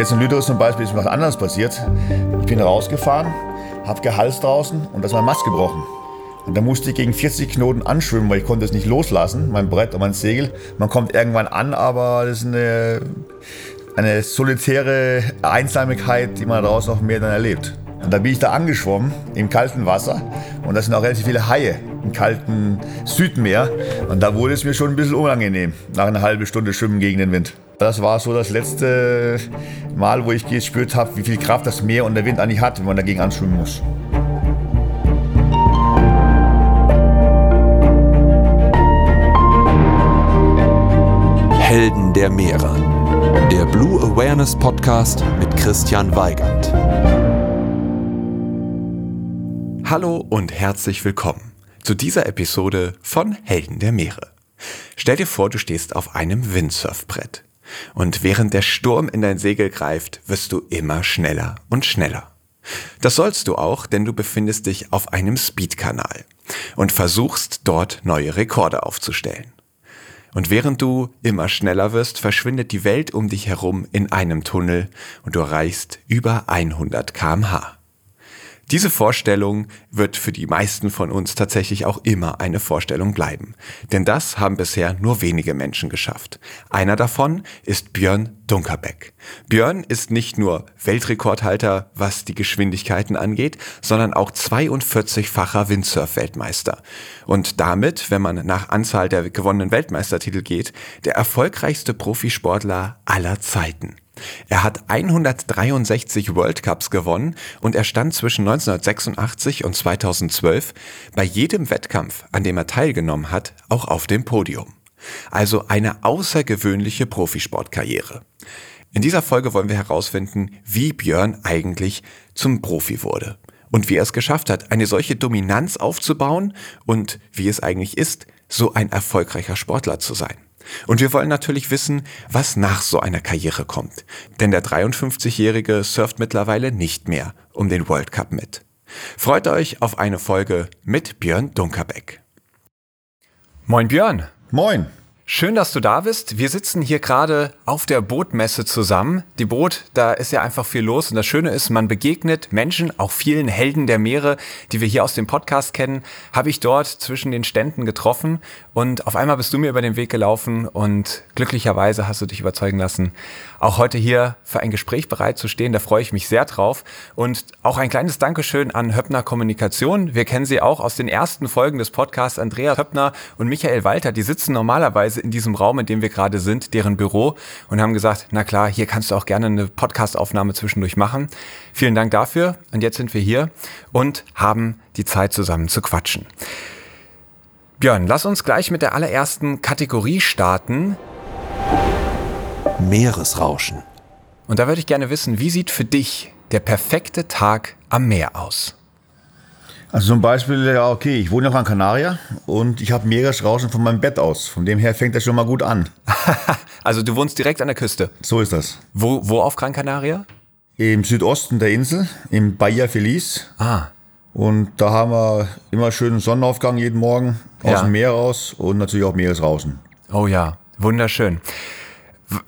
Jetzt in Lüderitz zum Beispiel ist was anderes passiert. Ich bin rausgefahren, habe gehalst draußen und da ist mein Mast gebrochen. Und da musste ich gegen 40 Knoten anschwimmen, weil ich konnte es nicht loslassen, mein Brett und mein Segel. Man kommt irgendwann an, aber das ist eine, eine solitäre Einsamkeit, die man daraus noch mehr dann erlebt. Und da bin ich da angeschwommen im kalten Wasser und da sind auch relativ viele Haie im kalten Südmeer. Und da wurde es mir schon ein bisschen unangenehm, nach einer halben Stunde Schwimmen gegen den Wind. Das war so das letzte Mal, wo ich gespürt habe, wie viel Kraft das Meer und der Wind eigentlich hat, wenn man dagegen anschwimmen muss. Helden der Meere. Der Blue Awareness Podcast mit Christian Weigand. Hallo und herzlich willkommen zu dieser Episode von Helden der Meere. Stell dir vor, du stehst auf einem Windsurfbrett. Und während der Sturm in dein Segel greift, wirst du immer schneller und schneller. Das sollst du auch, denn du befindest dich auf einem Speedkanal und versuchst dort neue Rekorde aufzustellen. Und während du immer schneller wirst, verschwindet die Welt um dich herum in einem Tunnel und du erreichst über 100 kmh. Diese Vorstellung wird für die meisten von uns tatsächlich auch immer eine Vorstellung bleiben. Denn das haben bisher nur wenige Menschen geschafft. Einer davon ist Björn Dunkerbeck. Björn ist nicht nur Weltrekordhalter, was die Geschwindigkeiten angeht, sondern auch 42-facher Windsurf-Weltmeister. Und damit, wenn man nach Anzahl der gewonnenen Weltmeistertitel geht, der erfolgreichste Profisportler aller Zeiten. Er hat 163 World Cups gewonnen und er stand zwischen 1986 und 2012 bei jedem Wettkampf, an dem er teilgenommen hat, auch auf dem Podium. Also eine außergewöhnliche Profisportkarriere. In dieser Folge wollen wir herausfinden, wie Björn eigentlich zum Profi wurde und wie er es geschafft hat, eine solche Dominanz aufzubauen und wie es eigentlich ist, so ein erfolgreicher Sportler zu sein. Und wir wollen natürlich wissen, was nach so einer Karriere kommt. Denn der 53-Jährige surft mittlerweile nicht mehr um den World Cup mit. Freut euch auf eine Folge mit Björn Dunkerbeck. Moin Björn. Moin. Schön, dass du da bist. Wir sitzen hier gerade auf der Bootmesse zusammen. Die Boot, da ist ja einfach viel los. Und das Schöne ist, man begegnet Menschen, auch vielen Helden der Meere, die wir hier aus dem Podcast kennen, habe ich dort zwischen den Ständen getroffen. Und auf einmal bist du mir über den Weg gelaufen und glücklicherweise hast du dich überzeugen lassen, auch heute hier für ein Gespräch bereit zu stehen. Da freue ich mich sehr drauf. Und auch ein kleines Dankeschön an Höppner Kommunikation. Wir kennen sie auch aus den ersten Folgen des Podcasts. Andrea Höppner und Michael Walter, die sitzen normalerweise in diesem Raum, in dem wir gerade sind, deren Büro und haben gesagt, na klar, hier kannst du auch gerne eine Podcastaufnahme zwischendurch machen. Vielen Dank dafür. Und jetzt sind wir hier und haben die Zeit zusammen zu quatschen. Björn, lass uns gleich mit der allerersten Kategorie starten. Meeresrauschen. Und da würde ich gerne wissen, wie sieht für dich der perfekte Tag am Meer aus? Also zum Beispiel, ja, okay, ich wohne auf Gran Canaria und ich habe Meeresrauschen von meinem Bett aus. Von dem her fängt das schon mal gut an. also du wohnst direkt an der Küste? So ist das. Wo, wo auf Gran Canaria? Im Südosten der Insel, im Bahia Feliz. Ah. Und da haben wir immer schönen Sonnenaufgang jeden Morgen aus ja. dem Meer raus und natürlich auch Meeresrauschen. Oh ja, wunderschön.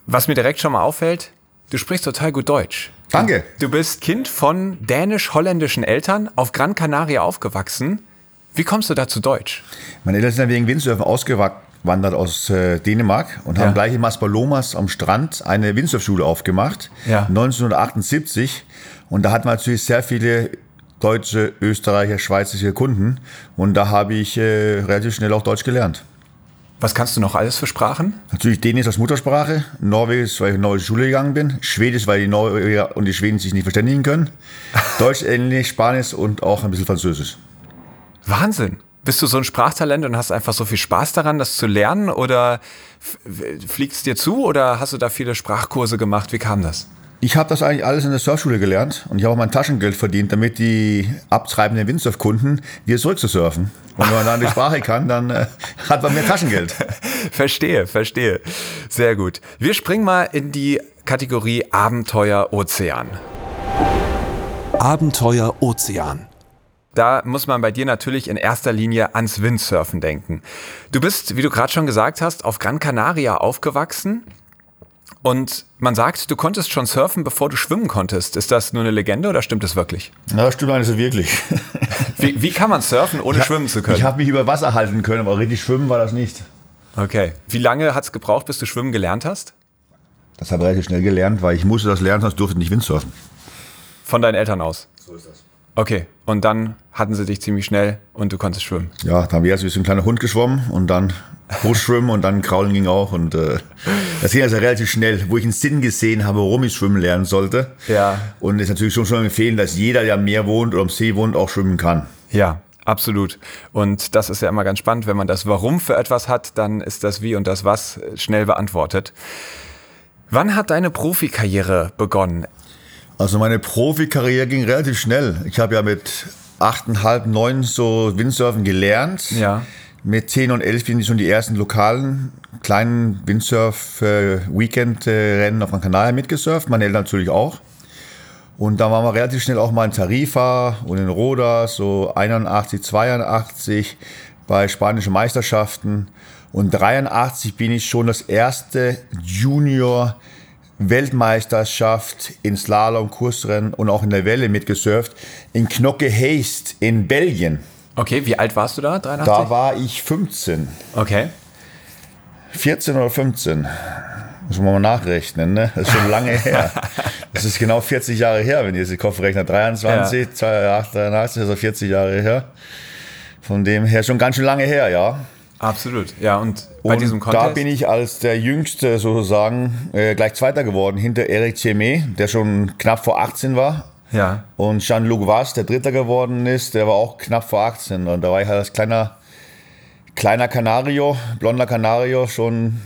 Was mir direkt schon mal auffällt, du sprichst total gut Deutsch. Danke. Du bist Kind von dänisch-holländischen Eltern, auf Gran Canaria aufgewachsen. Wie kommst du da zu Deutsch? Meine Eltern sind wegen Windsurfen ausgewandert aus äh, Dänemark und ja. haben gleich in Maspalomas am Strand eine Windsurfschule aufgemacht, ja. 1978. Und da hatten wir natürlich sehr viele deutsche, Österreicher, schweizerische Kunden. Und da habe ich äh, relativ schnell auch Deutsch gelernt. Was kannst du noch alles für Sprachen? Natürlich Dänisch als Muttersprache, Norwegisch, weil ich in norwegische Schule gegangen bin, Schwedisch, weil die Norweger und die Schweden sich nicht verständigen können, Deutsch, Englisch, Spanisch und auch ein bisschen Französisch. Wahnsinn. Bist du so ein Sprachtalent und hast einfach so viel Spaß daran, das zu lernen? Oder fliegt es dir zu oder hast du da viele Sprachkurse gemacht? Wie kam das? Ich habe das eigentlich alles in der Surfschule gelernt und ich habe auch mein Taschengeld verdient, damit die abtreibenden Windsurfkunden wieder zurück zu surfen. Und wenn man dann die Sprache kann, dann äh, hat man mehr Taschengeld. verstehe, verstehe. Sehr gut. Wir springen mal in die Kategorie Abenteuer Ozean. Abenteuer Ozean. Da muss man bei dir natürlich in erster Linie ans Windsurfen denken. Du bist, wie du gerade schon gesagt hast, auf Gran Canaria aufgewachsen Und man sagt, du konntest schon surfen, bevor du schwimmen konntest. Ist das nur eine Legende oder stimmt das wirklich? Na, das stimmt eigentlich so wirklich. Wie, wie kann man surfen, ohne Ich- schwimmen zu können? Ich habe mich über Wasser halten können, aber richtig schwimmen war das nicht. okay. Wie lange hat es gebraucht, bis du schwimmen gelernt hast? Das habe ich relativ schnell gelernt, weil ich musste das lernen, sonst durfte ich nicht Windsurfen. Von deinen Eltern aus? So ist das. Okay. Und dann hatten sie dich ziemlich schnell und du konntest schwimmen. Ja, da haben wir erst wie so ein kleiner Hund geschwommen und dann Brustschwimmen und dann Kraulen ging auch. Und äh, das ging also relativ schnell, wo ich einen Sinn gesehen habe, warum ich schwimmen lernen sollte. Ja. Und es ist natürlich schon schon empfehlen, dass jeder, der am Meer wohnt oder am See wohnt, auch schwimmen kann. Ja, absolut. Und das ist ja immer ganz spannend, wenn man das Warum für etwas hat, dann ist das Wie und das Was schnell beantwortet. Wann hat deine Profikarriere begonnen? Also meine Profikarriere ging relativ schnell. Ich habe ja mit achteinhalb, neun so Windsurfen gelernt. Ja. Mit 10 und 11 bin ich schon die ersten lokalen kleinen Windsurf-Weekend-Rennen auf dem Kanal mitgesurft. Meine Eltern natürlich auch. Und da waren wir relativ schnell auch mal in Tarifa und in Roda, so 81, 82 bei spanischen Meisterschaften. Und 83 bin ich schon das erste Junior Weltmeisterschaft in Slalom, Kursrennen und auch in der Welle mitgesurft in Knocke Heist in Belgien. Okay, wie alt warst du da? 83? Da war ich 15. Okay. 14 oder 15. Muss man mal nachrechnen, ne? Das ist schon lange her. Das ist genau 40 Jahre her, wenn ihr den Kopf rechnet. 23, 82, 83, also 40 Jahre her. Von dem her schon ganz schön lange her, ja. Absolut. Ja, und bei Und diesem da Contest? bin ich als der Jüngste sozusagen äh, gleich Zweiter geworden, hinter Eric Thiermet, der schon knapp vor 18 war. Ja. Und Jean-Luc Vass, der Dritter geworden ist, der war auch knapp vor 18. Und da war ich halt als kleiner, kleiner Canario, blonder Canario, schon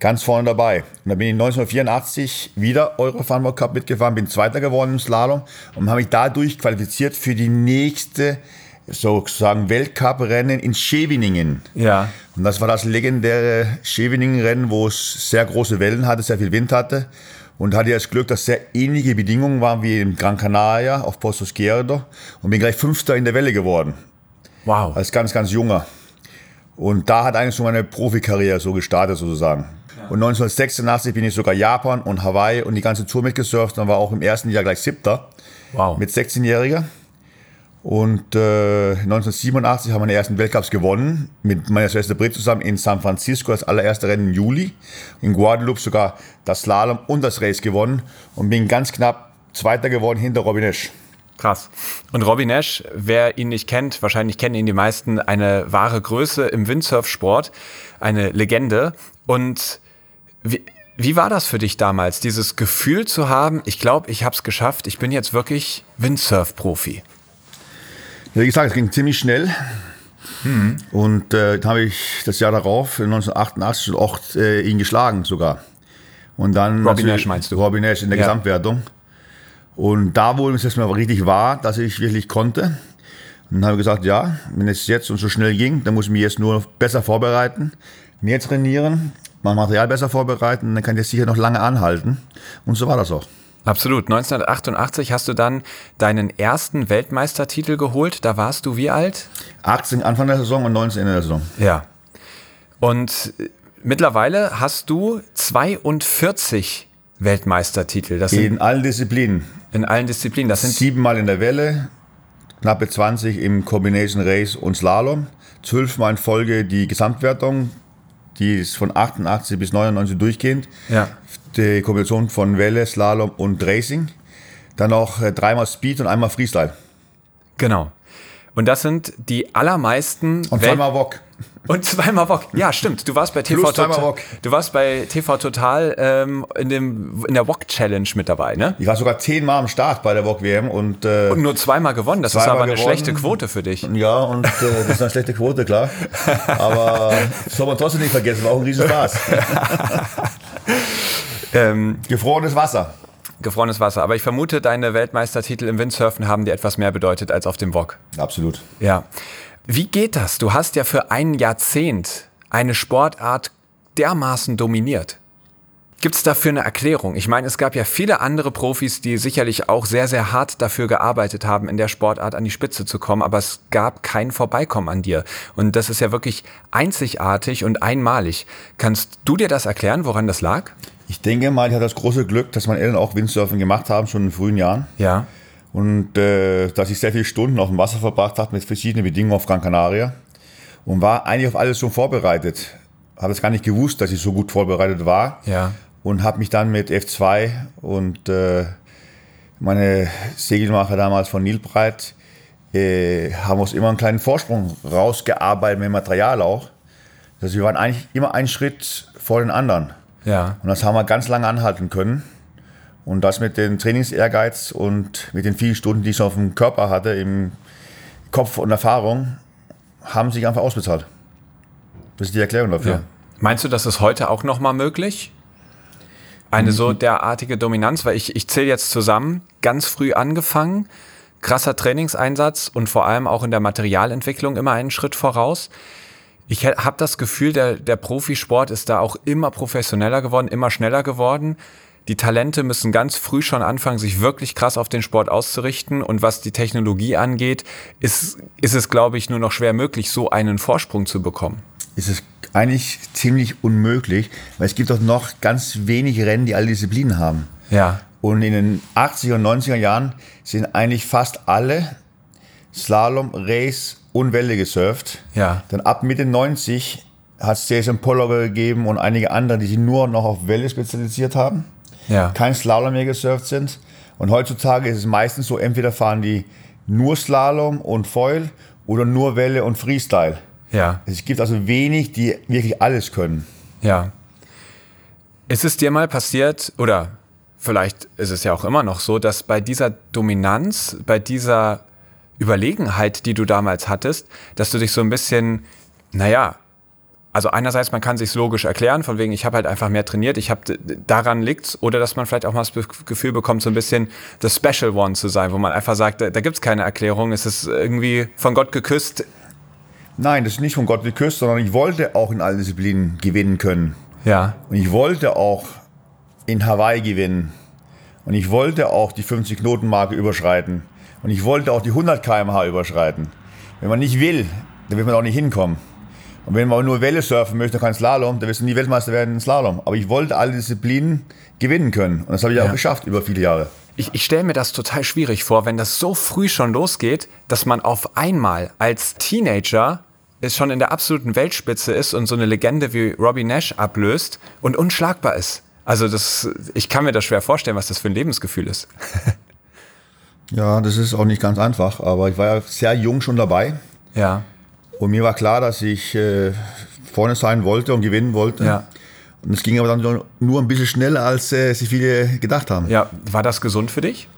ganz vorne dabei. Und da bin ich 1984 wieder Eurofarmer Cup mitgefahren, bin Zweiter geworden im Slalom und habe mich dadurch qualifiziert für die nächste sozusagen Weltcup-Rennen in Scheveningen. Ja. Und das war das legendäre Scheveningen-Rennen, wo es sehr große Wellen hatte, sehr viel Wind hatte. Und hatte das Glück, dass sehr ähnliche Bedingungen waren wie in Gran Canaria auf Posto Izquierdo. Und bin gleich Fünfter in der Welle geworden, Wow. als ganz, ganz junger. Und da hat eigentlich so meine Profikarriere so gestartet sozusagen. Und 1986 bin ich sogar Japan und Hawaii und die ganze Tour mitgesurft. Dann war auch im ersten Jahr gleich Siebter Wow. mit 16-Jähriger. Und äh, 1987 haben wir den ersten Weltcups gewonnen, mit meiner Schwester Brit zusammen in San Francisco, das allererste Rennen im Juli. In Guadeloupe sogar das Slalom und das Race gewonnen und bin ganz knapp Zweiter geworden hinter Robin Esch. Krass. Und Robin Nash, wer ihn nicht kennt, wahrscheinlich kennen ihn die meisten, eine wahre Größe im Windsurfsport, eine Legende. Und wie, wie war das für dich damals, dieses Gefühl zu haben, ich glaube, ich habe es geschafft, ich bin jetzt wirklich Windsurf-Profi? Wie gesagt, es ging ziemlich schnell. Und äh, dann habe ich das Jahr darauf, 1988, auch äh, ihn geschlagen sogar. Und dann Robin Nash meinst du? Robin Nash in der Ja. Gesamtwertung. Und da, wo es mir aber richtig war, dass ich wirklich konnte, und dann habe ich gesagt, ja, wenn es jetzt und so schnell ging, dann muss ich mich jetzt nur besser vorbereiten, mehr trainieren, mein Material besser vorbereiten, dann kann ich das sicher noch lange anhalten. Und so war das auch. Absolut. 1988 hast du dann deinen ersten Weltmeistertitel geholt. Da warst du wie alt? 18 Anfang der Saison und 19 Ende der Saison. Ja. Und äh, mittlerweile hast du 42 Weltmeistertitel. Das sind In allen Disziplinen. in allen Disziplinen. Das sind Siebenmal in der Welle, knappe 20 im Combination Race und Slalom, zwölfmal in Folge die Gesamtwertung, die ist von 88 bis 99 durchgehend. Ja. Die Kombination von Welle, Slalom und Racing. Dann noch äh, dreimal Speed und einmal Freestyle. genau. Und das sind die allermeisten Und Welt- zweimal Wok. und zweimal Wok. Ja, stimmt. Du warst bei TV Plus Total. Wok. Du warst bei TV Total ähm, in dem in der Wok Challenge mit dabei, ne? Ich war sogar zehnmal am Start bei der Wok WM und, äh, Und nur zweimal gewonnen. Das ist Zweimal aber eine gewonnen. schlechte Quote für dich. ja, und äh, das ist eine schlechte Quote, klar. Aber das soll man trotzdem nicht vergessen, war auch ein Riesenspaß. Ähm, Gefrorenes Wasser. gefrorenes Wasser. Aber ich vermute, deine Weltmeistertitel im Windsurfen haben dir etwas mehr bedeutet als auf dem Wok. Absolut. Ja. Wie geht das? Du hast ja für ein Jahrzehnt eine Sportart dermaßen dominiert. Gibt es dafür eine Erklärung? Ich meine, es gab ja viele andere Profis, die sicherlich auch sehr, sehr hart dafür gearbeitet haben, in der Sportart an die Spitze zu kommen, aber es gab kein Vorbeikommen an dir. Und das ist ja wirklich einzigartig und einmalig. Kannst du dir das erklären, woran das lag? Ich denke mal, ich hatte das große Glück, dass meine Eltern auch Windsurfen gemacht haben, schon in frühen Jahren. Ja. Und äh, dass ich sehr viele Stunden auf dem Wasser verbracht habe mit verschiedenen Bedingungen auf Gran Canaria. Und war eigentlich auf alles schon vorbereitet. Habe es gar nicht gewusst, dass ich so gut vorbereitet war. Ja. Und habe mich dann mit F2 und äh, meine Segelmacher damals von Nilbreit äh, haben uns immer einen kleinen Vorsprung rausgearbeitet mit Material auch. Also wir waren eigentlich immer einen Schritt vor den anderen. Ja. Und das haben wir ganz lange anhalten können. Und das mit dem Trainingsehrgeiz und mit den vielen Stunden, die ich auf dem Körper hatte, im Kopf und Erfahrung, haben sich einfach ausbezahlt. Das ist die Erklärung dafür. ja. Meinst du, das ist heute auch nochmal möglich? Eine so derartige Dominanz, weil ich, ich zähle jetzt zusammen, ganz früh angefangen, krasser Trainingseinsatz und vor allem auch in der Materialentwicklung immer einen Schritt voraus. Ich habe das Gefühl, der, der Profisport ist da auch immer professioneller geworden, immer schneller geworden. Die Talente müssen ganz früh schon anfangen, sich wirklich krass auf den Sport auszurichten. Und was die Technologie angeht, ist, ist es, glaube ich, nur noch schwer möglich, so einen Vorsprung zu bekommen. ist es eigentlich ziemlich unmöglich, weil es gibt doch noch ganz wenig Rennen, die alle Disziplinen haben. Ja. Und in den 80er und 90er Jahren sind eigentlich fast alle Slalom, Race und Welle gesurft. Ja. Dann ab Mitte 90 hat es Jason Pollock gegeben und einige andere, die sich nur noch auf Welle spezialisiert haben, Ja. kein Slalom mehr gesurft sind. Und heutzutage ist es meistens so, entweder fahren die nur Slalom und Foil oder nur Welle und Freestyle. Ja. Es gibt also wenig, die wirklich alles können. Ja. Ist es dir mal passiert, oder vielleicht ist es ja auch immer noch so, dass bei dieser Dominanz, bei dieser Überlegenheit, die du damals hattest, dass du dich so ein bisschen, naja, also einerseits, man kann sich logisch erklären, von wegen, ich habe halt einfach mehr trainiert, ich habe daran liegt's, oder dass man vielleicht auch mal das Gefühl bekommt, so ein bisschen the special one zu sein, wo man einfach sagt, da, da gibt's keine Erklärung, es ist irgendwie von Gott geküsst. Nein, das ist nicht von Gott geküsst, sondern ich wollte auch in allen Disziplinen gewinnen können. Ja, Und ich wollte auch in Hawaii gewinnen. Und ich wollte auch die 50-Knoten-Marke überschreiten. Und ich wollte auch die 100 km/h überschreiten. Wenn man nicht will, dann wird man auch nicht hinkommen. Und wenn man nur Welle surfen möchte, kein Slalom, dann wirst du nie Weltmeister werden in Slalom. Aber ich wollte alle Disziplinen gewinnen können. Und das habe ich Ja. auch geschafft über viele Jahre. Ich, ich stelle mir das total schwierig vor, wenn das so früh schon losgeht, dass man auf einmal als Teenager es schon in der absoluten Weltspitze ist und so eine Legende wie Robbie Nash ablöst und unschlagbar ist. Also das, ich kann mir das schwer vorstellen, was das für ein Lebensgefühl ist. Ja, das ist auch nicht ganz einfach. Aber ich war ja sehr jung schon dabei. Ja, Und mir war klar, dass ich äh, vorne sein wollte und gewinnen wollte. Ja. Und es ging aber dann nur- ein bisschen schneller, als äh, sich viele gedacht haben. ja. War das gesund für dich?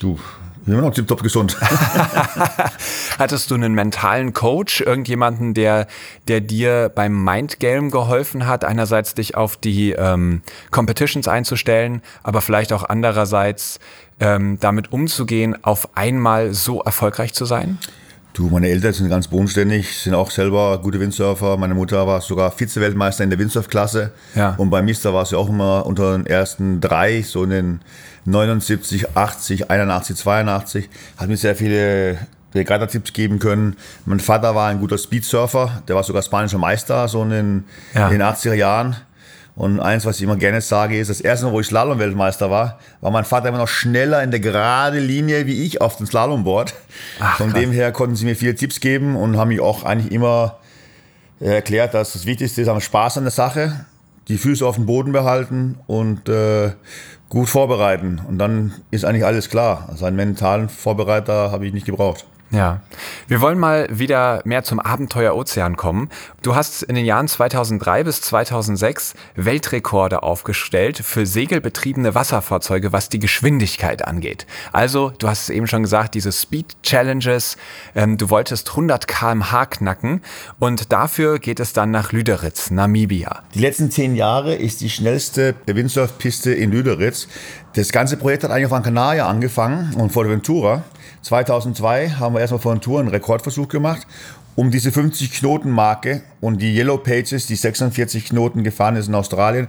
Du, immer noch tiptop gesund. Hattest du einen mentalen Coach, irgendjemanden, der, der dir beim Mindgame geholfen hat, einerseits dich auf die ähm, Competitions einzustellen, aber vielleicht auch andererseits ähm, damit umzugehen, auf einmal so erfolgreich zu sein? du, meine Eltern sind ganz bodenständig, sind auch selber gute Windsurfer. Meine Mutter war sogar Vize-Weltmeister in der Windsurfklasse. Ja. Und bei Mister war sie auch immer unter den ersten drei, so in den 79, 80, 81, 82. Hat mir sehr viele Regatta-Tipps geben können. Mein Vater war ein guter Speedsurfer, der war sogar spanischer Meister, so in den, Ja. in den 80er Jahren. Und eins, was ich immer gerne sage, ist, das erste Mal, wo ich Slalom-Weltmeister war, war mein Vater immer noch schneller in der gerade Linie wie ich auf dem Slalomboard. Ach, Von krass. dem her konnten sie mir viele Tipps geben und haben mich auch eigentlich immer äh, erklärt, dass das Wichtigste ist, haben Spaß an der Sache, die Füße auf dem Boden behalten und äh, gut vorbereiten. Und dann ist eigentlich alles klar. Also einen mentalen Vorbereiter habe ich nicht gebraucht. Ja, wir wollen mal wieder mehr zum Abenteuer Ozean kommen. Du hast in den Jahren 2003 bis 2006 Weltrekorde aufgestellt für segelbetriebene Wasserfahrzeuge, was die Geschwindigkeit angeht. Also, du hast es eben schon gesagt, diese Speed Challenges, ähm, du wolltest 100 km/h knacken und dafür geht es dann nach Lüderitz, Namibia. Die letzten zehn Jahre ist die schnellste Windsurfpiste in Lüderitz. Das ganze Projekt hat eigentlich auf Gran Canaria angefangen und Fuerteventura. 2002 haben wir erstmal Fuerteventura einen Rekordversuch gemacht, um diese 50-Knoten-Marke und die Yellow Pages, die 46 Knoten gefahren ist in Australien,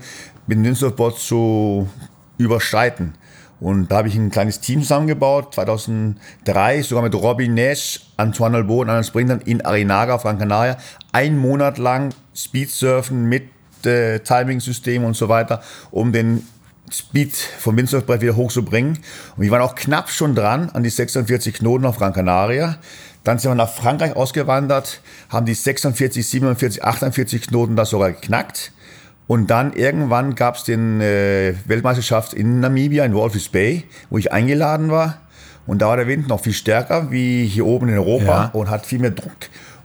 mit dem Windsurfboard zu überschreiten. Und da habe ich ein kleines Team zusammengebaut, 2003, sogar mit Robin Nash, Antoine Albo und anderen Sprintern in Arinaga auf Gran Canaria. Ein Monat lang Speedsurfen mit Shift-Timing-System und so weiter, um den Speed vom Windsurfbrett wieder hochzubringen. Und wir waren auch knapp schon dran an die 46 Knoten auf Gran Canaria. Dann sind wir nach Frankreich ausgewandert, haben die 46, 47, 48 Knoten da sogar geknackt. Und dann irgendwann gab es den äh, Weltmeisterschaft in Namibia, in Walvis Bay, wo ich eingeladen war. Und da war der Wind noch viel stärker wie hier oben in Europa Ja. und hat viel mehr Druck.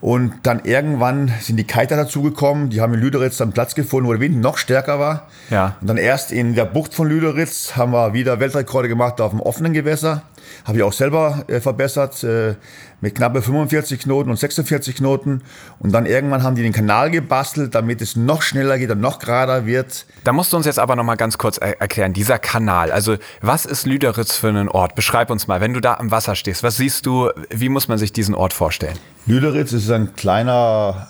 Und dann irgendwann sind die Kiter dazugekommen, die haben in Lüderitz dann Platz gefunden, wo der Wind noch stärker war. Ja. Und dann erst in der Bucht von Lüderitz haben wir wieder Weltrekorde gemacht auf dem offenen Gewässer. Habe ich auch selber äh, verbessert äh, mit knappe 45 Knoten und 46 Knoten. Und dann irgendwann haben die den Kanal gebastelt, damit es noch schneller geht und noch gerader wird. Da musst du uns jetzt aber noch mal ganz kurz er erklären, dieser Kanal. Also, was ist Lüderitz für ein Ort? Beschreib uns mal, wenn du da am Wasser stehst, was siehst du, wie muss man sich diesen Ort vorstellen? Lüderitz ist ein kleiner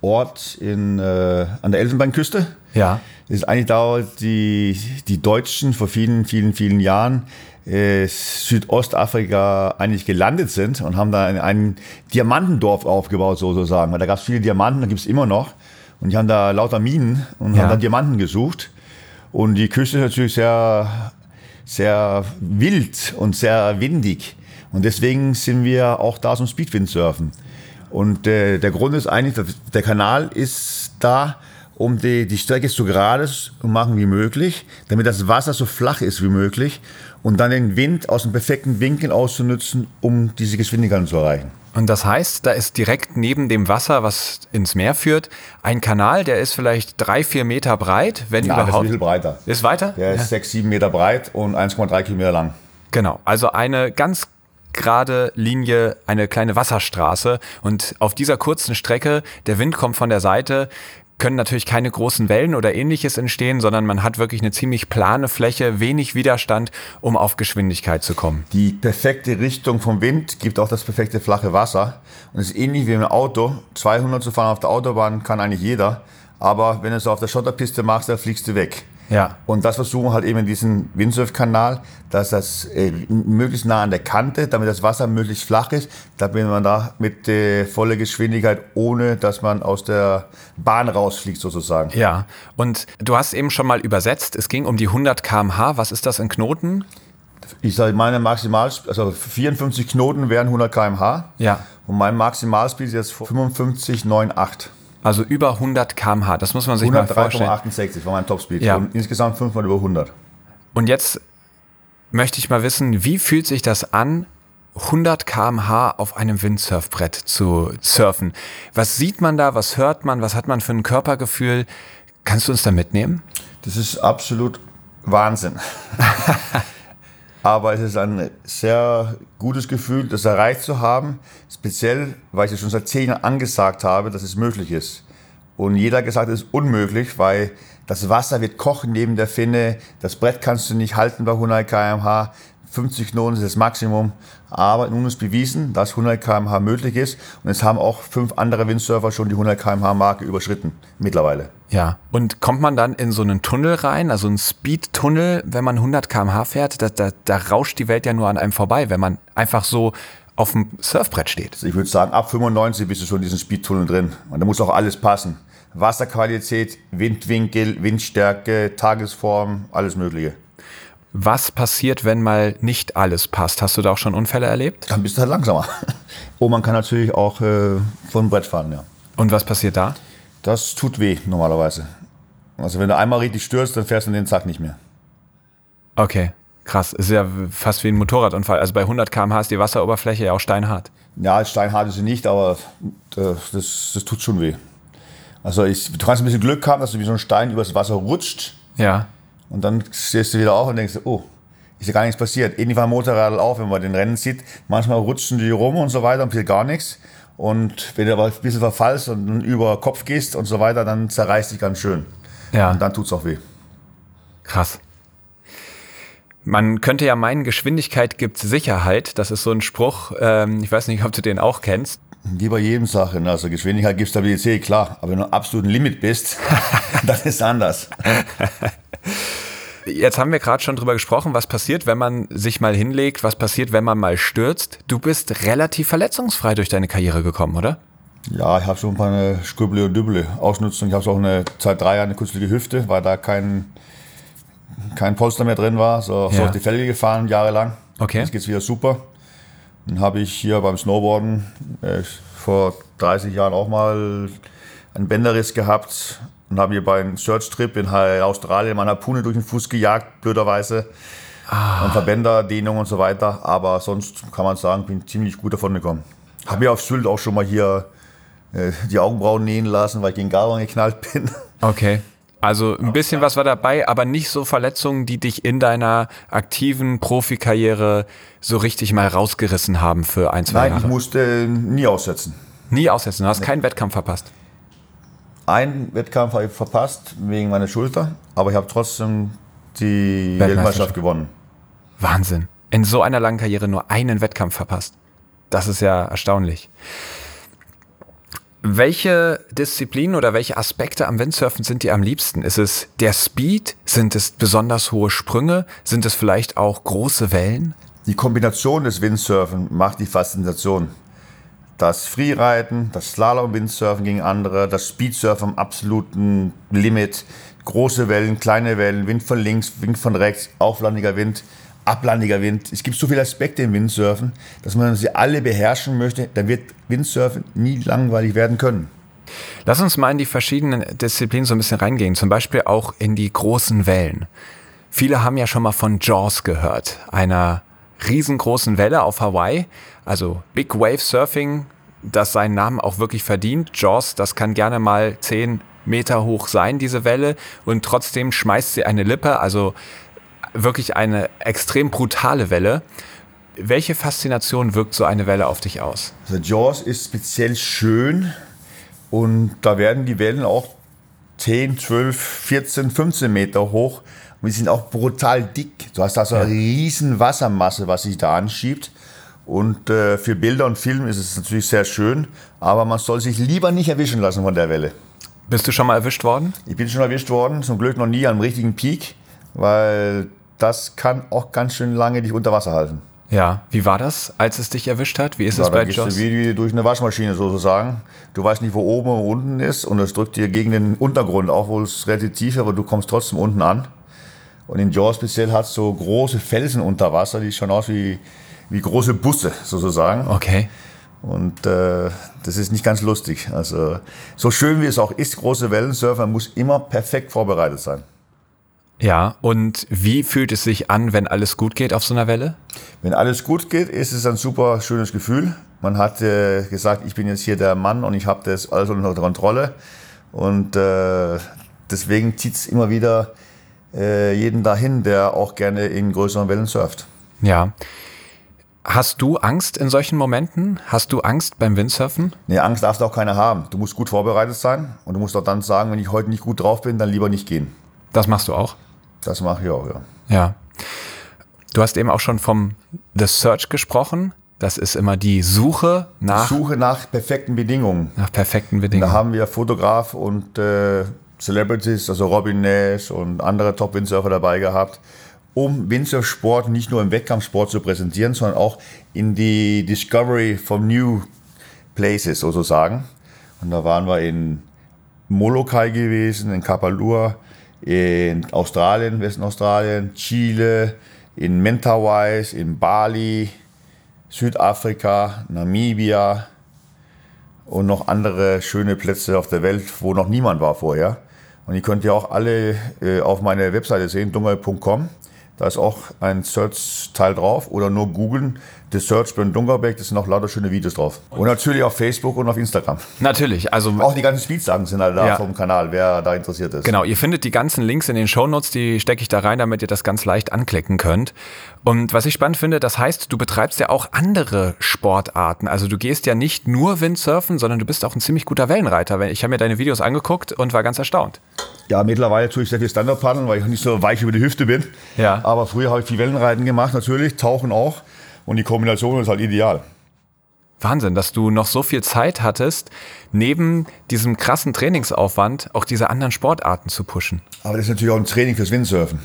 Ort in, äh, an der Elfenbeinküste. Ja. Das ist eigentlich da, wo die, die Deutschen vor vielen, vielen, vielen Jahren äh, Südostafrika eigentlich gelandet sind und haben da ein, ein Diamantendorf aufgebaut, sozusagen. Weil da gab es viele Diamanten, da gibt es immer noch. Und die haben da lauter Minen und Ja. haben da Diamanten gesucht. Und die Küste ist natürlich sehr, sehr wild und sehr windig. Und deswegen sind wir auch da zum Speedwindsurfen. Und äh, der Grund ist eigentlich, dass der Kanal ist da, um die, die Strecke so gerade zu machen wie möglich, damit das Wasser so flach ist wie möglich und dann den Wind aus dem perfekten Winkel auszunutzen, um diese Geschwindigkeiten zu erreichen. Und das heißt, da ist direkt neben dem Wasser, was ins Meer führt, ein Kanal, der ist vielleicht drei, vier Meter breit, wenn Ja, das ist ein überhaupt. bisschen breiter. Ist weiter? Der ist sechs, sieben Meter breit und 1,3 Kilometer lang. Genau, also eine ganz gerade Linie, eine kleine Wasserstraße und auf dieser kurzen Strecke, der Wind kommt von der Seite, können natürlich keine großen Wellen oder ähnliches entstehen, sondern man hat wirklich eine ziemlich plane Fläche, wenig Widerstand, um auf Geschwindigkeit zu kommen. Die perfekte Richtung vom Wind gibt auch das perfekte flache Wasser. Und es ist ähnlich wie im Auto. 200 zu fahren auf der Autobahn kann eigentlich jeder. Aber wenn du es auf der Schotterpiste machst, dann fliegst du weg. Ja. Und das versuchen wir halt eben in diesem Windsurf-Kanal, dass das äh, möglichst nah an der Kante, damit das Wasser möglichst flach ist, damit man da mit äh, voller Geschwindigkeit, ohne dass man aus der Bahn rausfliegt sozusagen. Ja, und du hast eben schon mal übersetzt, es ging um die 100 km/h. Was ist das in Knoten? Ich sage, meine Maximal, also 54 Knoten wären 100 km/h. Ja. Und mein Maximalspeed ist jetzt 55,98. Also über 100 km/h. Das muss man sich mal vorstellen. 103,68 war mein Topspeed. Ja. Und insgesamt fünfmal über 100. Und jetzt möchte ich mal wissen, wie fühlt sich das an, 100 km/h auf einem Windsurfbrett zu surfen? Was sieht man da? Was hört man? Was hat man für ein Körpergefühl? Kannst du uns da mitnehmen? Das ist absolut Wahnsinn. Aber es ist ein sehr gutes Gefühl, das erreicht zu haben. Speziell, weil ich es schon seit zehn Jahren angesagt habe, dass es möglich ist. Und jeder hat gesagt, es ist unmöglich, weil das Wasser wird kochen neben der Finne. Das Brett kannst du nicht halten bei 100 km/h. 50 Knoten ist das Maximum. Aber nun ist bewiesen, dass 100 km/h möglich ist. Und es haben auch fünf andere Windsurfer schon die 100 km/h Marke überschritten mittlerweile. Ja. Und kommt man dann in so einen Tunnel rein, also einen Speed-Tunnel, wenn man 100 km/h fährt? Da, da, da rauscht die Welt ja nur an einem vorbei, wenn man einfach so auf dem Surfbrett steht. Also ich würde sagen, ab 95 bist du schon in diesem Speedtunnel drin. Und da muss auch alles passen. Wasserqualität, Windwinkel, Windstärke, Tagesform, alles Mögliche. Was passiert, wenn mal nicht alles passt? Hast du da auch schon Unfälle erlebt? Dann bist du halt langsamer. Und man kann natürlich auch äh, von Brett fahren, ja. Und was passiert da? Das tut weh normalerweise. Also wenn du einmal richtig stürzt, dann fährst du den Zack nicht mehr. Okay, krass. Ist ja fast wie ein Motorradunfall. Also bei 100 km/h ist die Wasseroberfläche ja auch steinhart. Ja, steinhart ist sie nicht, aber äh, das, das tut schon weh. Also ich, du kannst ein bisschen Glück haben, dass du wie so ein Stein übers Wasser rutscht Ja. Und dann stehst du wieder auf und denkst, oh, ist ja gar nichts passiert. Ähnlich war Motorrad auch, wenn man den Rennen sieht. Manchmal rutschen die rum und so weiter und passiert gar nichts. Und wenn du aber ein bisschen verfallst und über Kopf gehst und so weiter, dann zerreißt dich ganz schön. Ja. Und dann tut's auch weh. Krass. Man könnte ja meinen, Geschwindigkeit gibt Sicherheit. Das ist so ein Spruch. Ähm, ich weiß nicht, ob du den auch kennst. Wie bei jedem Sachen. Also Geschwindigkeit gibt Stabilität, klar. Aber wenn du am absoluten Limit bist, dann ist es anders. Jetzt haben wir gerade schon drüber gesprochen, was passiert, wenn man sich mal hinlegt, was passiert, wenn man mal stürzt. Du bist relativ verletzungsfrei durch deine Karriere gekommen, oder? Ja, ich habe schon ein paar eine Skrüble und Dübble Ausnutzung. Ich habe auch eine seit drei Jahren eine künstliche Hüfte, weil da kein, kein Polster mehr drin war. So, so Ja. auf die Felge gefahren, jahrelang. Okay. Jetzt geht's wieder super. Dann habe ich hier beim Snowboarden äh, vor 30 Jahren auch mal einen Bänderriss gehabt und habe hier beim Search-Trip in Australien meine Harpune durch den Fuß gejagt, blöderweise. Und Verbänder, Dehnung und so weiter. Aber sonst kann man sagen, bin ziemlich gut davon gekommen. Habe mir auf Sylt auch schon mal hier äh, die Augenbrauen nähen lassen, weil ich gegen Gauern geknallt bin. Okay. Also ein bisschen was war dabei, aber nicht so Verletzungen, die dich in deiner aktiven Profikarriere so richtig mal rausgerissen haben für ein, zwei Nein, ich Jahre. musste nie aussetzen. Nie aussetzen. Du hast keinen Wettkampf verpasst. Einen Wettkampf habe ich verpasst wegen meiner Schulter, aber ich habe trotzdem die Weltmeisterschaft. Gewonnen. Wahnsinn. In so einer langen Karriere nur einen Wettkampf verpasst. Das ist ja erstaunlich. Welche Disziplinen oder welche Aspekte am Windsurfen sind dir am liebsten? Ist es der Speed? Sind es besonders hohe Sprünge? Sind es vielleicht auch große Wellen? Die Kombination des Windsurfen macht die Faszination. Das Freeriden, das Slalom-Windsurfen gegen andere, das Speedsurfen am absoluten Limit, große Wellen, kleine Wellen, Wind von links, Wind von rechts, auflandiger Wind, ablandiger Wind. Es gibt so viele Aspekte im Windsurfen, dass man sie alle beherrschen möchte, dann wird Windsurfen nie langweilig werden können. Lass uns mal in die verschiedenen Disziplinen so ein bisschen reingehen, zum Beispiel auch in die großen Wellen. Viele haben ja schon mal von Jaws gehört, einer riesengroßen Welle auf Hawaii, also Big Wave Surfing, das seinen Namen auch wirklich verdient. Jaws, das kann gerne mal 10 Meter hoch sein, diese Welle, und trotzdem schmeißt sie eine Lippe, also wirklich eine extrem brutale Welle. Welche Faszination wirkt so eine Welle auf dich aus? Also Jaws ist speziell schön und da werden die Wellen auch 10, 12, 14, 15 Meter hoch und die sind auch brutal dick. Du hast da so eine riesen Wassermasse, was sich da anschiebt. Und äh, für Bilder und Film ist es natürlich sehr schön, aber man soll sich lieber nicht erwischen lassen von der Welle. Bist du schon mal erwischt worden? Ich bin schon erwischt worden, zum Glück noch nie am richtigen Peak, weil das kann auch ganz schön lange dich unter Wasser halten. Ja, wie war das, als es dich erwischt hat? Wie ist Ja, es bei Joss? wie durch eine Waschmaschine sozusagen. Du weißt nicht, wo oben und unten ist und es drückt dir gegen den Untergrund, auch wo es relativ tief ist, aber du kommst trotzdem unten an. Und in Jaws speziell hat es so große Felsen unter Wasser, die schauen aus wie, wie große Busse sozusagen. Okay. Und äh, das ist nicht ganz lustig. Also so schön wie es auch ist, große Wellensurfer muss immer perfekt vorbereitet sein. Ja, und wie fühlt es sich an, wenn alles gut geht auf so einer Welle? Wenn alles gut geht, ist es ein super schönes Gefühl. Man hat äh, gesagt, ich bin jetzt hier der Mann und ich habe das alles unter Kontrolle. Und äh, deswegen zieht es immer wieder äh, jeden dahin, der auch gerne in größeren Wellen surft. Ja. Hast du Angst in solchen Momenten? Hast du Angst beim Windsurfen? Nee, Angst darfst du auch keine haben. Du musst gut vorbereitet sein und du musst auch dann sagen, wenn ich heute nicht gut drauf bin, dann lieber nicht gehen. Das machst du auch? Das mache ich auch, ja. Ja. Du hast eben auch schon vom The Search gesprochen. Das ist immer die Suche nach, Suche nach perfekten Bedingungen. nach perfekten Da Bedingungen. haben wir Fotograf und äh, Celebrities, also Robin Nash und andere Top-Windsurfer dabei gehabt, um Windsurfsport nicht nur im Wettkampfsport zu präsentieren, sondern auch in die Discovery von New Places sozusagen. Und da waren wir in Molokai gewesen, in Kapalua, in Australien, Westen Australien, Chile, in Mentawais, in Bali, Südafrika, Namibia, und noch andere schöne Plätze auf der Welt, wo noch niemand war vorher. Und ihr könnt ja auch alle äh, auf meiner Webseite sehen, dungerberg.com. Da ist auch ein Search-Teil drauf oder nur googeln, The Search Bernd Dungerberg, das sind auch lauter schöne Videos drauf. Und natürlich auf Facebook und auf Instagram. Natürlich, also Auch die ganzen Speedsachen sind halt da Ja. vom Kanal, wer da interessiert ist. Genau, ihr findet die ganzen Links in den Shownotes, die stecke ich da rein, damit ihr das ganz leicht anklicken könnt. Und was ich spannend finde, das heißt, du betreibst ja auch andere Sportarten. Also du gehst ja nicht nur Windsurfen, sondern du bist auch ein ziemlich guter Wellenreiter. Ich habe mir deine Videos angeguckt und war ganz erstaunt. Ja, mittlerweile tue ich sehr viel Stand-Up-Paddeln, weil ich nicht so weich über die Hüfte bin. Ja. Aber früher habe ich viel Wellenreiten gemacht, natürlich, Tauchen auch. Und die Kombination ist halt ideal. Wahnsinn, dass du noch so viel Zeit hattest, neben diesem krassen Trainingsaufwand auch diese anderen Sportarten zu pushen. Aber das ist natürlich auch ein Training fürs Windsurfen.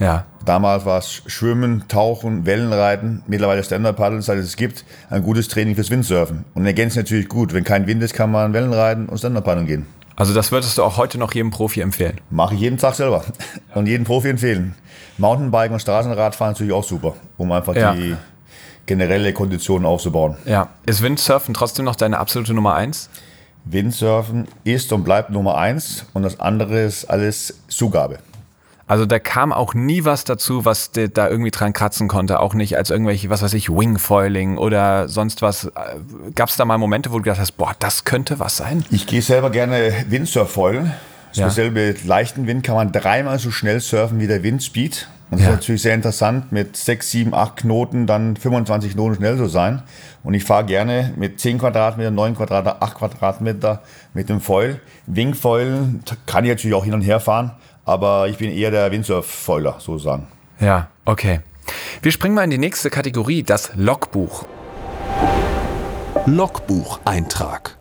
Ja. Damals war es Schwimmen, Tauchen, Wellenreiten, mittlerweile Stand-Up-Paddeln, seit es gibt, ein gutes Training fürs Windsurfen. Und ergänzt natürlich gut. Wenn kein Wind ist, kann man Wellenreiten und Stand-Up-Paddeln gehen. Also das würdest du auch heute noch jedem Profi empfehlen? Mache ich jeden Tag selber und jeden Profi empfehlen. Mountainbiken und Straßenradfahren natürlich auch super, um einfach Ja. die generelle Kondition aufzubauen. Ja. Ist Windsurfen trotzdem noch deine absolute Nummer eins? Windsurfen ist und bleibt Nummer eins und das andere ist alles Zugabe. Also da kam auch nie was dazu, was da irgendwie dran kratzen konnte. Auch nicht als irgendwelche, was weiß ich, Wingfoiling oder sonst was. Gab es da mal Momente, wo du gedacht hast, boah, das könnte was sein? Ich gehe selber gerne Windsurffoilen. Ja. Speziell mit leichten Wind kann man dreimal so schnell surfen wie der Windspeed. Und das Ja. ist natürlich sehr interessant, mit 6, 7, 8 Knoten dann 25 Knoten schnell zu sein. Und ich fahre gerne mit 10 Quadratmeter, 9 Quadratmeter, 8 Quadratmeter mit dem Foil. Wingfoilen kann ich natürlich auch hin und her fahren, aber ich bin eher der Windsurf-Foiler sozusagen. Ja, okay. Wir springen mal in die nächste Kategorie, das Logbuch. Logbucheintrag.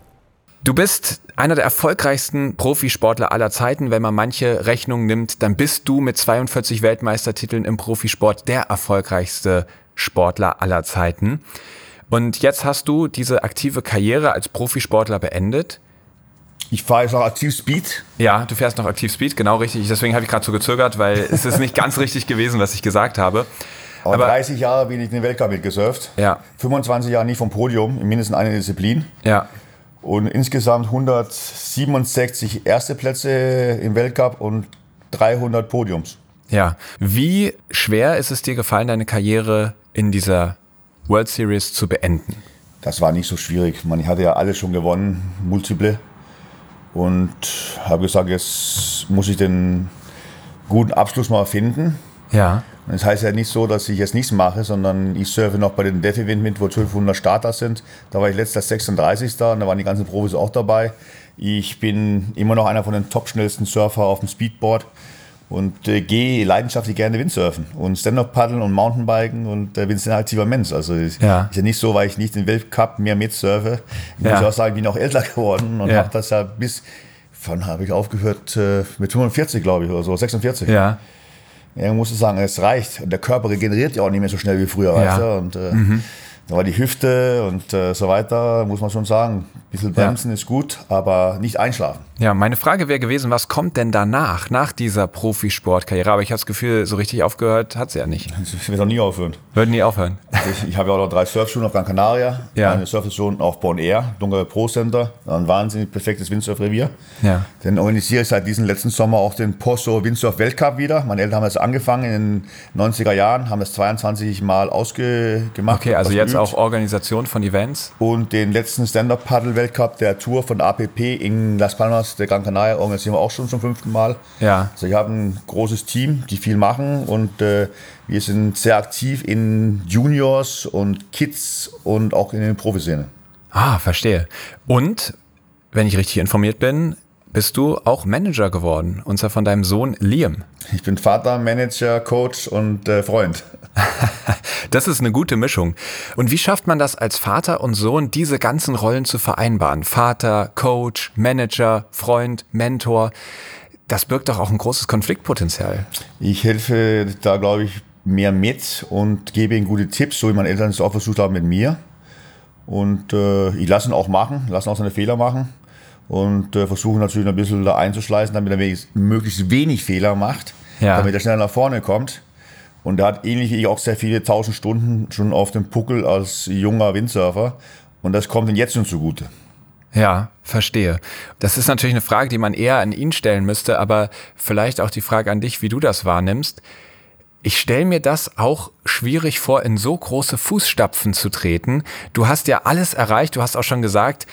Du bist einer der erfolgreichsten Profisportler aller Zeiten. Wenn man manche Rechnungen nimmt, dann bist du mit 42 Weltmeistertiteln im Profisport der erfolgreichste Sportler aller Zeiten. Und jetzt hast du diese aktive Karriere als Profisportler beendet. Ich fahre jetzt auch aktiv Speed. Ja, du fährst noch aktiv Speed, genau richtig. Deswegen habe ich gerade so gezögert, weil es ist nicht ganz richtig gewesen, was ich gesagt habe. Aber, Aber- 30 Jahre bin ich den Weltcup mitgesurft. Ja. 25 Jahre nie vom Podium, in mindestens einer Disziplin. Ja, Und insgesamt 167 erste Plätze im Weltcup und 300 Podiums. ja. Wie schwer ist es dir gefallen, deine Karriere in dieser World Series zu beenden? Das war nicht so schwierig. Man, hatte ja alles schon gewonnen, multiple. Und habe gesagt, jetzt muss ich den guten Abschluss mal finden. Ja. Und Das heißt ja nicht so, dass ich jetzt nichts mache, sondern ich surfe noch bei den Event mit, wo 1200 Starter sind. Da war ich letztes 36. und da waren die ganzen Profis auch dabei. Ich bin immer noch einer von den top schnellsten Surfer auf dem Speedboard und äh, gehe leidenschaftlich gerne Windsurfen und Stand-Up-Paddeln und Mountainbiken und äh, bin ein aktiver Mensch. Also ist Ja. ist ja nicht so, weil ich nicht den Weltcup mehr mitsurfe. Ich Ja. muss auch sagen, ich bin auch älter geworden und Ja. habe das ja bis, wann habe ich aufgehört? Äh, mit 45, glaube ich, oder so, 46. Ja. Ja, man muss sagen, es reicht. Und der Körper regeneriert ja auch nicht mehr so schnell wie früher, Ja. weißt du? Und äh, da war die Hüfte und äh, so weiter, muss man schon sagen. Ein bisschen bremsen ist gut, aber nicht einschlafen. Ja, meine Frage wäre gewesen, was kommt denn danach, nach dieser Profisportkarriere? Aber ich habe das Gefühl, so richtig aufgehört hat sie ja nicht. Ich will auch nie aufhören. Würden nie aufhören. Ich, ich habe ja auch noch drei Surfschulen auf Gran Canaria, Ja. eine Surfstation auf Bon Air, Dunkel Pro Center, ein wahnsinnig perfektes Windsurfrevier. Ja. Dann organisiere ich seit diesem letzten Sommer auch den Posso Windsurf Weltcup wieder. Meine Eltern haben das angefangen in den 90er Jahren, haben das 22 Mal ausgemacht. Okay, also jetzt ausgeübt. auch Organisation von Events. Und den letzten Stand-Up-Paddle-Weltcup der Tour von APP in Las Palmas de Gran Canaria organisieren wir auch schon zum fünften Mal. Ja. Also ich habe ein großes Team, die viel machen und äh, wir sind sehr aktiv in Juniors und Kids und auch in den Profiszene. Ah, verstehe. Und, wenn ich richtig informiert bin, bist du auch Manager geworden. Und zwar von deinem Sohn Liam. Ich bin Vater, Manager, Coach und äh, Freund. Das ist eine gute Mischung. Und wie schafft man das als Vater und Sohn, diese ganzen Rollen zu vereinbaren? Vater, Coach, Manager, Freund, Mentor. Das birgt doch auch ein großes Konfliktpotenzial. Ich helfe da, glaube ich, mehr mit und gebe ihnen gute Tipps, so wie meine Eltern es auch versucht haben mit mir. Und äh, ich lasse ihn auch machen, lasse ihn auch seine Fehler machen und äh, versuche natürlich ein bisschen da einzuschleißen, damit er möglichst- möglichst wenig Fehler macht, Ja. damit er schnell nach vorne kommt. Und er hat ähnlich wie ich auch sehr viele tausend Stunden schon auf dem Puckel als junger Windsurfer. Und das kommt ihm jetzt schon zugute. Ja, verstehe. Das ist natürlich eine Frage, die man eher an ihn stellen müsste, aber vielleicht auch die Frage an dich, wie du das wahrnimmst. Ich stelle mir das auch schwierig vor, in so große Fußstapfen zu treten. Du hast ja alles erreicht, du hast auch schon gesagt,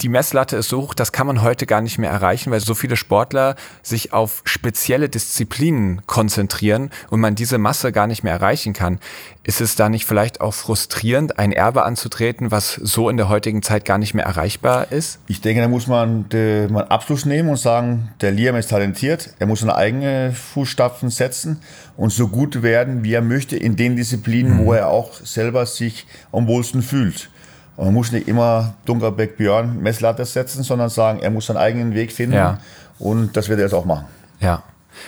die Messlatte ist so hoch, das kann man heute gar nicht mehr erreichen, weil so viele Sportler sich auf spezielle Disziplinen konzentrieren und man diese Masse gar nicht mehr erreichen kann. Ist es da nicht vielleicht auch frustrierend, ein Erbe anzutreten, was so in der heutigen Zeit gar nicht mehr erreichbar ist? Ich denke, da muss man mal einen Abschluss nehmen und sagen, der Liam ist talentiert, er muss seine eigenen Fußstapfen setzen und so gut werden, wie er möchte, in den Disziplinen, wo er auch selber sich am wohlsten fühlt. Und man muss nicht immer Dunkerbeck Björn Messlatte setzen, sondern sagen, er muss seinen eigenen Weg finden Ja. und das wird er jetzt auch machen. Ja.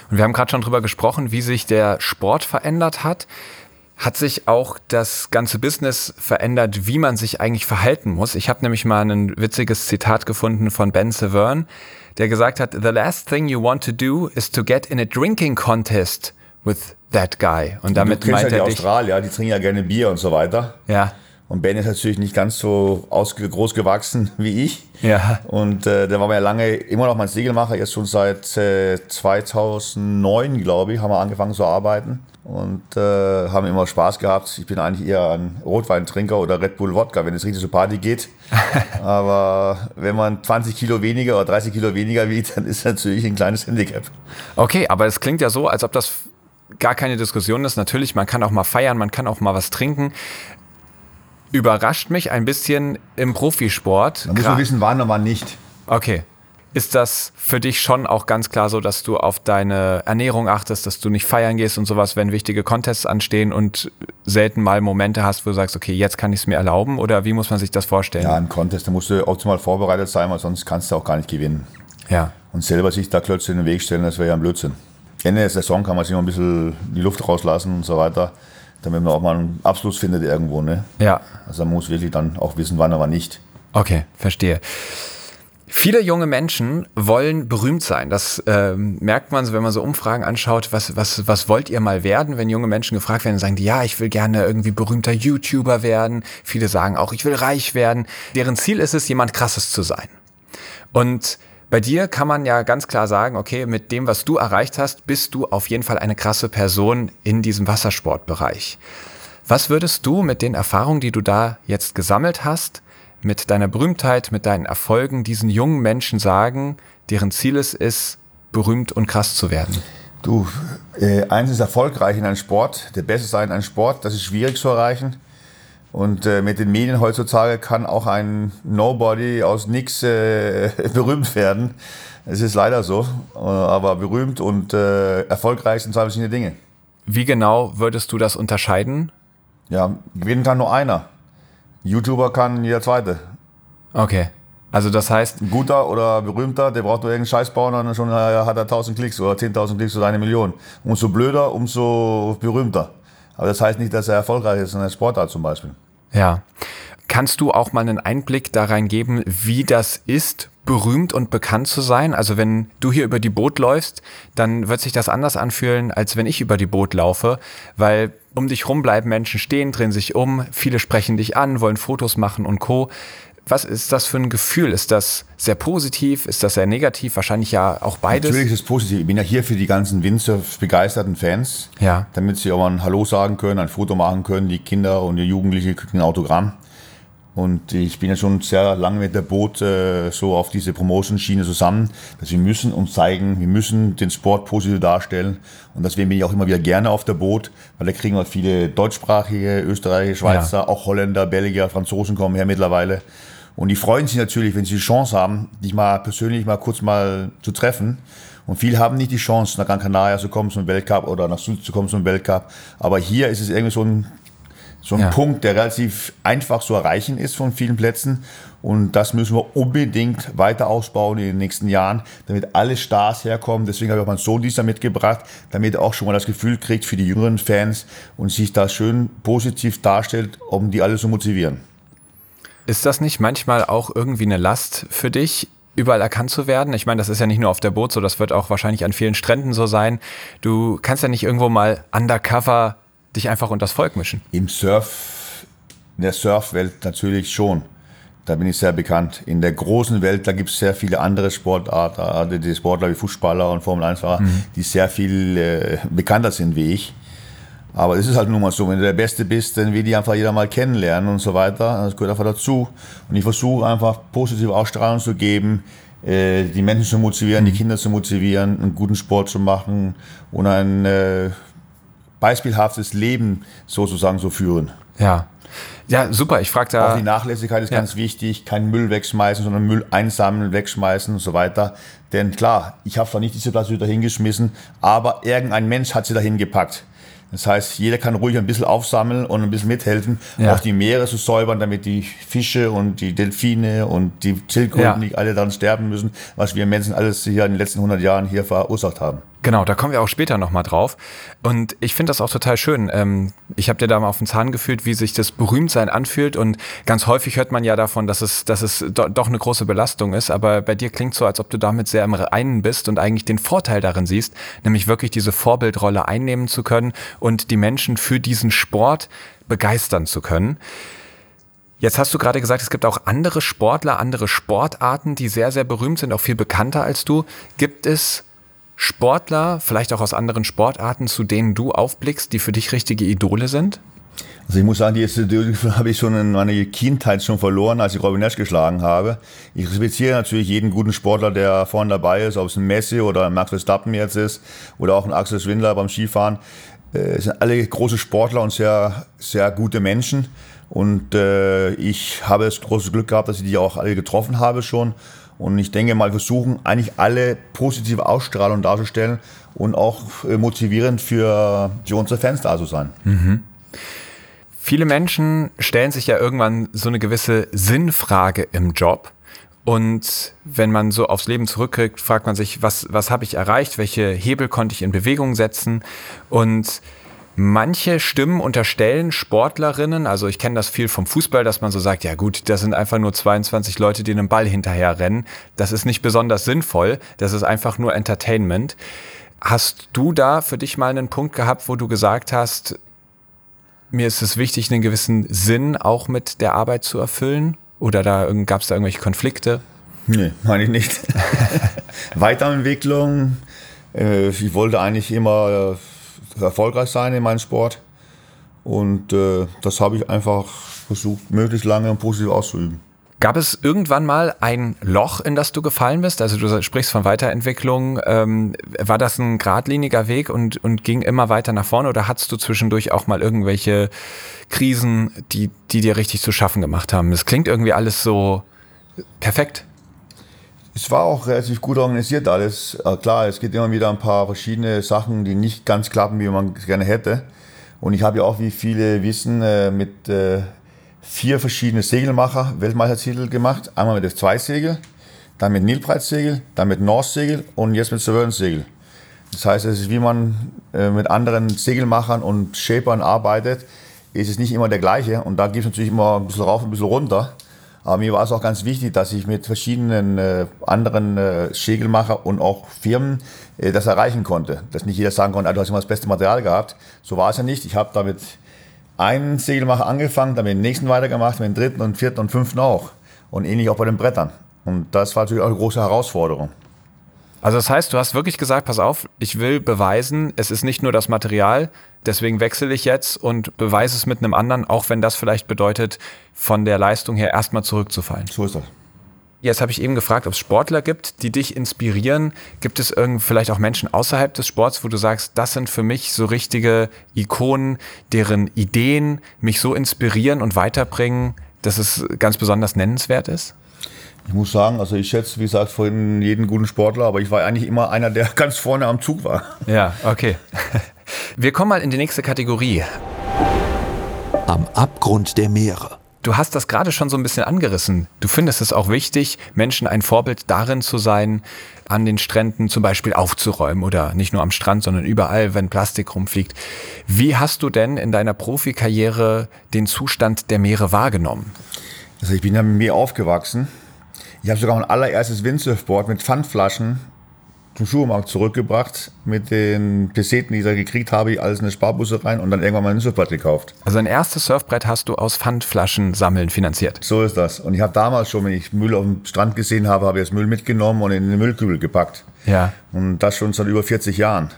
Und wir haben gerade schon drüber gesprochen, wie sich der Sport verändert hat. Hat sich auch das ganze Business verändert, wie man sich eigentlich verhalten muss? Ich habe nämlich mal ein witziges Zitat gefunden von Ben Severn, der gesagt hat, The last thing you want to do is to get in a drinking contest with that guy. Und damit du meint ja er die dich. Australier, die trinken ja gerne Bier und so weiter. Ja, Und Ben ist natürlich nicht ganz so groß gewachsen wie ich. ja, Und äh, der war mir ja lange immer noch mein Segelmacher, jetzt schon seit äh, 2009, glaube ich, haben wir angefangen zu arbeiten und äh, haben immer Spaß gehabt. Ich bin eigentlich eher ein Rotweintrinker oder Red Bull Wodka, wenn es richtig zur Party geht. Aber wenn man 20 Kilo weniger oder 30 Kilo weniger wiegt, dann ist natürlich ein kleines Handicap. Okay, aber es klingt ja so, als ob das gar keine Diskussion ist. Natürlich, man kann auch mal feiern, man kann auch mal was trinken. Überrascht mich ein bisschen im Profisport. Man muss nur wissen, wann und wann nicht. Okay. Ist das für dich schon auch ganz klar so, dass du auf deine Ernährung achtest, dass du nicht feiern gehst und sowas, wenn wichtige Contests anstehen und selten mal Momente hast, wo du sagst, okay, jetzt kann ich es mir erlauben? Oder wie muss man sich das vorstellen? Ja, ein Contest, da musst du optimal vorbereitet sein, weil sonst kannst du auch gar nicht gewinnen. ja. Und selber sich da Klötze in den Weg stellen, das wäre ja ein Blödsinn. Ende der Saison kann man sich noch ein bisschen die Luft rauslassen und so weiter, damit man auch mal einen Abschluss findet irgendwo. Ne? Ja. Also man muss wirklich dann auch wissen, wann aber nicht. Okay, verstehe. Viele junge Menschen wollen berühmt sein. Das ähm, merkt man so, wenn man so Umfragen anschaut. Was, was, was wollt ihr mal werden? Wenn junge Menschen gefragt werden, sagen die, ja, ich will gerne irgendwie berühmter YouTuber werden. Viele sagen auch, ich will reich werden. Deren Ziel ist es, jemand Krasses zu sein. Und bei dir kann man ja ganz klar sagen, okay, mit dem, was du erreicht hast, bist du auf jeden Fall eine krasse Person in diesem Wassersportbereich. Was würdest du mit den Erfahrungen, die du da jetzt gesammelt hast, mit deiner Berühmtheit, mit deinen Erfolgen diesen jungen Menschen sagen, deren Ziel es ist, berühmt und krass zu werden? Du, äh, eins ist erfolgreich in einem Sport, der Beste sein in einem Sport, das ist schwierig zu erreichen. Und äh, mit den Medien heutzutage kann auch ein Nobody aus nix äh, berühmt werden. Es ist leider so. Äh, aber berühmt und äh, erfolgreich sind zwei verschiedene Dinge. Wie genau würdest du das unterscheiden? Ja, gewinnen kann nur einer. YouTuber kann jeder zweite. Okay. Also das heißt, Ein guter oder berühmter, der braucht nur irgendeinen Scheiß bauen und schon äh, hat er 1000 Klicks oder 10.000 Klicks oder eine Million. Umso blöder, umso berühmter. Aber das heißt nicht, dass er erfolgreich ist in der Sportart zum Beispiel. ja. Kannst du auch mal einen Einblick da rein geben, wie das ist, berühmt und bekannt zu sein? Also wenn du hier über die Boot läufst, dann wird sich das anders anfühlen, als wenn ich über die Boot laufe, weil um dich rum bleiben Menschen stehen, drehen sich um, viele sprechen dich an, wollen Fotos machen und Co. Was ist das für ein Gefühl? Ist das sehr positiv? Ist das sehr negativ? Wahrscheinlich ja auch beides. Natürlich ist es positiv. Ich bin ja hier für die ganzen Windsurf-begeisterten Fans, Ja. damit sie auch mal ein Hallo sagen können, ein Foto machen können. Die Kinder und die Jugendlichen kriegen ein Autogramm. Und ich bin ja schon sehr lange mit der Boot äh, so auf diese Promotion-Schiene zusammen, dass wir müssen uns zeigen, wir müssen den Sport positiv darstellen. Und deswegen bin ich auch immer wieder gerne auf der Boot, weil da kriegen wir viele deutschsprachige, Österreicher, Schweizer, auch Holländer, Belgier, Franzosen kommen her mittlerweile. Und die freuen sich natürlich, wenn sie die Chance haben, dich mal persönlich mal kurz mal zu treffen. Und viele haben nicht die Chance, nach Gran Canaria zu kommen zum Weltcup oder nach Süd zu kommen zum Weltcup. Aber hier ist es irgendwie so ein so ein Ja. Punkt, der relativ einfach zu erreichen ist von vielen Plätzen. Und das müssen wir unbedingt weiter ausbauen in den nächsten Jahren, damit alle Stars herkommen. Deswegen habe ich auch meinen Sohn dieser mitgebracht, damit er auch schon mal das Gefühl kriegt für die jüngeren Fans und sich da schön positiv darstellt, um die alle zu motivieren. Ist das nicht manchmal auch irgendwie eine Last für dich, überall erkannt zu werden? Ich meine, das ist ja nicht nur auf der Boot so, das wird auch wahrscheinlich an vielen Stränden so sein. Du kannst ja nicht irgendwo mal undercover dich einfach unter das Volk mischen. Im Surf, in der Surfwelt natürlich schon. Da bin ich sehr bekannt. In der großen Welt, da gibt es sehr viele andere Sportarten, die Sportler wie Fußballer und Formel-1-Fahrer, die sehr viel äh, bekannter sind wie ich. Aber es ist halt nun mal so, wenn du der Beste bist, dann will die einfach jeder mal kennenlernen und so weiter. Das gehört einfach dazu. Und ich versuche einfach positive Ausstrahlung zu geben, äh, die Menschen zu motivieren, die Kinder zu motivieren, einen guten Sport zu machen und ein äh, beispielhaftes Leben sozusagen zu führen. Ja. Ja, super. Ich frage Auch die da. Nachlässigkeit ist Ja. ganz wichtig. Kein Müll wegschmeißen, sondern Müll einsammeln, wegschmeißen und so weiter. Denn klar, ich habe zwar nicht diese Platte hingeschmissen, aber irgendein Mensch hat sie dahin gepackt. Das heißt, jeder kann ruhig ein bisschen aufsammeln und ein bisschen mithelfen, Ja. auch die Meere zu säubern, damit die Fische und die Delfine und die Schildkröten Ja. nicht alle daran sterben müssen, was wir Menschen alles hier in den letzten 100 Jahren hier verursacht haben. Genau, da kommen wir auch später nochmal drauf. Und ich finde das auch total schön. Ähm, ich habe dir da mal auf den Zahn gefühlt, wie sich das Berühmtsein anfühlt. Und ganz häufig hört man ja davon, dass es, dass es doch eine große Belastung ist. Aber bei dir klingt so, als ob du damit sehr im Reinen bist und eigentlich den Vorteil darin siehst, nämlich wirklich diese Vorbildrolle einnehmen zu können und die Menschen für diesen Sport begeistern zu können. Jetzt hast du gerade gesagt, es gibt auch andere Sportler, andere Sportarten, die sehr, sehr berühmt sind, auch viel bekannter als du. Gibt es Sportler, vielleicht auch aus anderen Sportarten, zu denen du aufblickst, die für dich richtige Idole sind? Also ich muss sagen, die, die habe ich schon in meiner Kindheit schon verloren, als ich Robin Nash geschlagen habe. Ich respektiere natürlich jeden guten Sportler, der vorne dabei ist, ob es ein Messi oder ein Max Verstappen jetzt ist oder auch ein Axel Schwindler beim Skifahren. Äh, es sind alle große Sportler und sehr, sehr gute Menschen. Und äh, ich habe das große Glück gehabt, dass ich die auch alle getroffen habe schon. Und ich denke mal, versuchen eigentlich alle positive Ausstrahlung darzustellen und auch äh, motivierend für, für unsere Fans da zu sein. Mhm. Viele Menschen stellen sich ja irgendwann so eine gewisse Sinnfrage im Job. Und wenn man so aufs Leben zurückkriegt, fragt man sich, was, was habe ich erreicht? Welche Hebel konnte ich in Bewegung setzen? Und Manche Stimmen unterstellen Sportlerinnen, also ich kenne das viel vom Fußball, dass man so sagt, ja gut, das sind einfach nur 22 Leute, die einem Ball hinterher rennen. Das ist nicht besonders sinnvoll, das ist einfach nur Entertainment. Hast du da für dich mal einen Punkt gehabt, wo du gesagt hast, mir ist es wichtig, einen gewissen Sinn auch mit der Arbeit zu erfüllen? Oder da gab es da irgendwelche Konflikte? Nee, meine ich nicht. Weiterentwicklung. Äh, ich wollte eigentlich immer äh, erfolgreich sein in meinem Sport. Und äh, das habe ich einfach versucht, möglichst lange und positiv auszuüben. Gab es irgendwann mal ein Loch, in das du gefallen bist? Also du sprichst von Weiterentwicklung. Ähm, war das ein geradliniger Weg und, und ging immer weiter nach vorne oder hattest du zwischendurch auch mal irgendwelche Krisen, die, die dir richtig zu schaffen gemacht haben? Es klingt irgendwie alles so perfekt. Es war auch relativ gut organisiert alles. Äh, klar, es gibt immer wieder ein paar verschiedene Sachen, die nicht ganz klappen, wie man es gerne hätte. Und ich habe ja auch, wie viele wissen, äh, mit äh, vier verschiedenen Segelmacher Weltmeistertitel gemacht. Einmal mit F2-Segel, dann mit Nilbreitsegel, dann mit North-Segel und jetzt mit Severn-Segel. Das heißt, es ist, wie man mit anderen Segelmachern und Shapern arbeitet, ist es nicht immer der gleiche. Und da gibt es natürlich immer ein bisschen rauf, ein bisschen runter. Aber mir war es auch ganz wichtig, dass ich mit verschiedenen äh, anderen äh, Segelmacher und auch Firmen äh, das erreichen konnte. Dass nicht jeder sagen konnte, ah, du hast immer das beste Material gehabt. So war es ja nicht. Ich habe damit einen Segelmacher angefangen, dann mit dem nächsten weitergemacht, mit dem dritten und vierten und fünften auch. Und ähnlich auch bei den Brettern. Und das war natürlich auch eine große Herausforderung. Also das heißt, du hast wirklich gesagt, pass auf, ich will beweisen, es ist nicht nur das Material, deswegen wechsle ich jetzt und beweise es mit einem anderen, auch wenn das vielleicht bedeutet, von der Leistung her erstmal zurückzufallen. So ist das. Jetzt habe ich eben gefragt, ob es Sportler gibt, die dich inspirieren. Gibt es irgend vielleicht auch Menschen außerhalb des Sports, wo du sagst, das sind für mich so richtige Ikonen, deren Ideen mich so inspirieren und weiterbringen, dass es ganz besonders nennenswert ist? Ich muss sagen, also ich schätze, wie gesagt, vorhin jeden guten Sportler, aber ich war eigentlich immer einer, der ganz vorne am Zug war. Ja, okay. Wir kommen mal in die nächste Kategorie. Am Abgrund der Meere. Du hast das gerade schon so ein bisschen angerissen. Du findest es auch wichtig, Menschen ein Vorbild darin zu sein, an den Stränden zum Beispiel aufzuräumen oder nicht nur am Strand, sondern überall, wenn Plastik rumfliegt. Wie hast du denn in deiner Profikarriere den Zustand der Meere wahrgenommen? Also ich bin ja mit mir aufgewachsen ich habe sogar mein allererstes Windsurfboard mit Pfandflaschen zum Schuhmarkt zurückgebracht. Mit den Peseten, die ich da gekriegt habe, alles in eine Sparbusse rein und dann irgendwann mein Surfbrett gekauft. Also ein erstes Surfbrett hast du aus Pfandflaschen sammeln finanziert? So ist das. Und ich habe damals schon, wenn ich Müll auf dem Strand gesehen habe, habe ich das Müll mitgenommen und in den Müllkübel gepackt. Ja. Und das schon seit über 40 Jahren.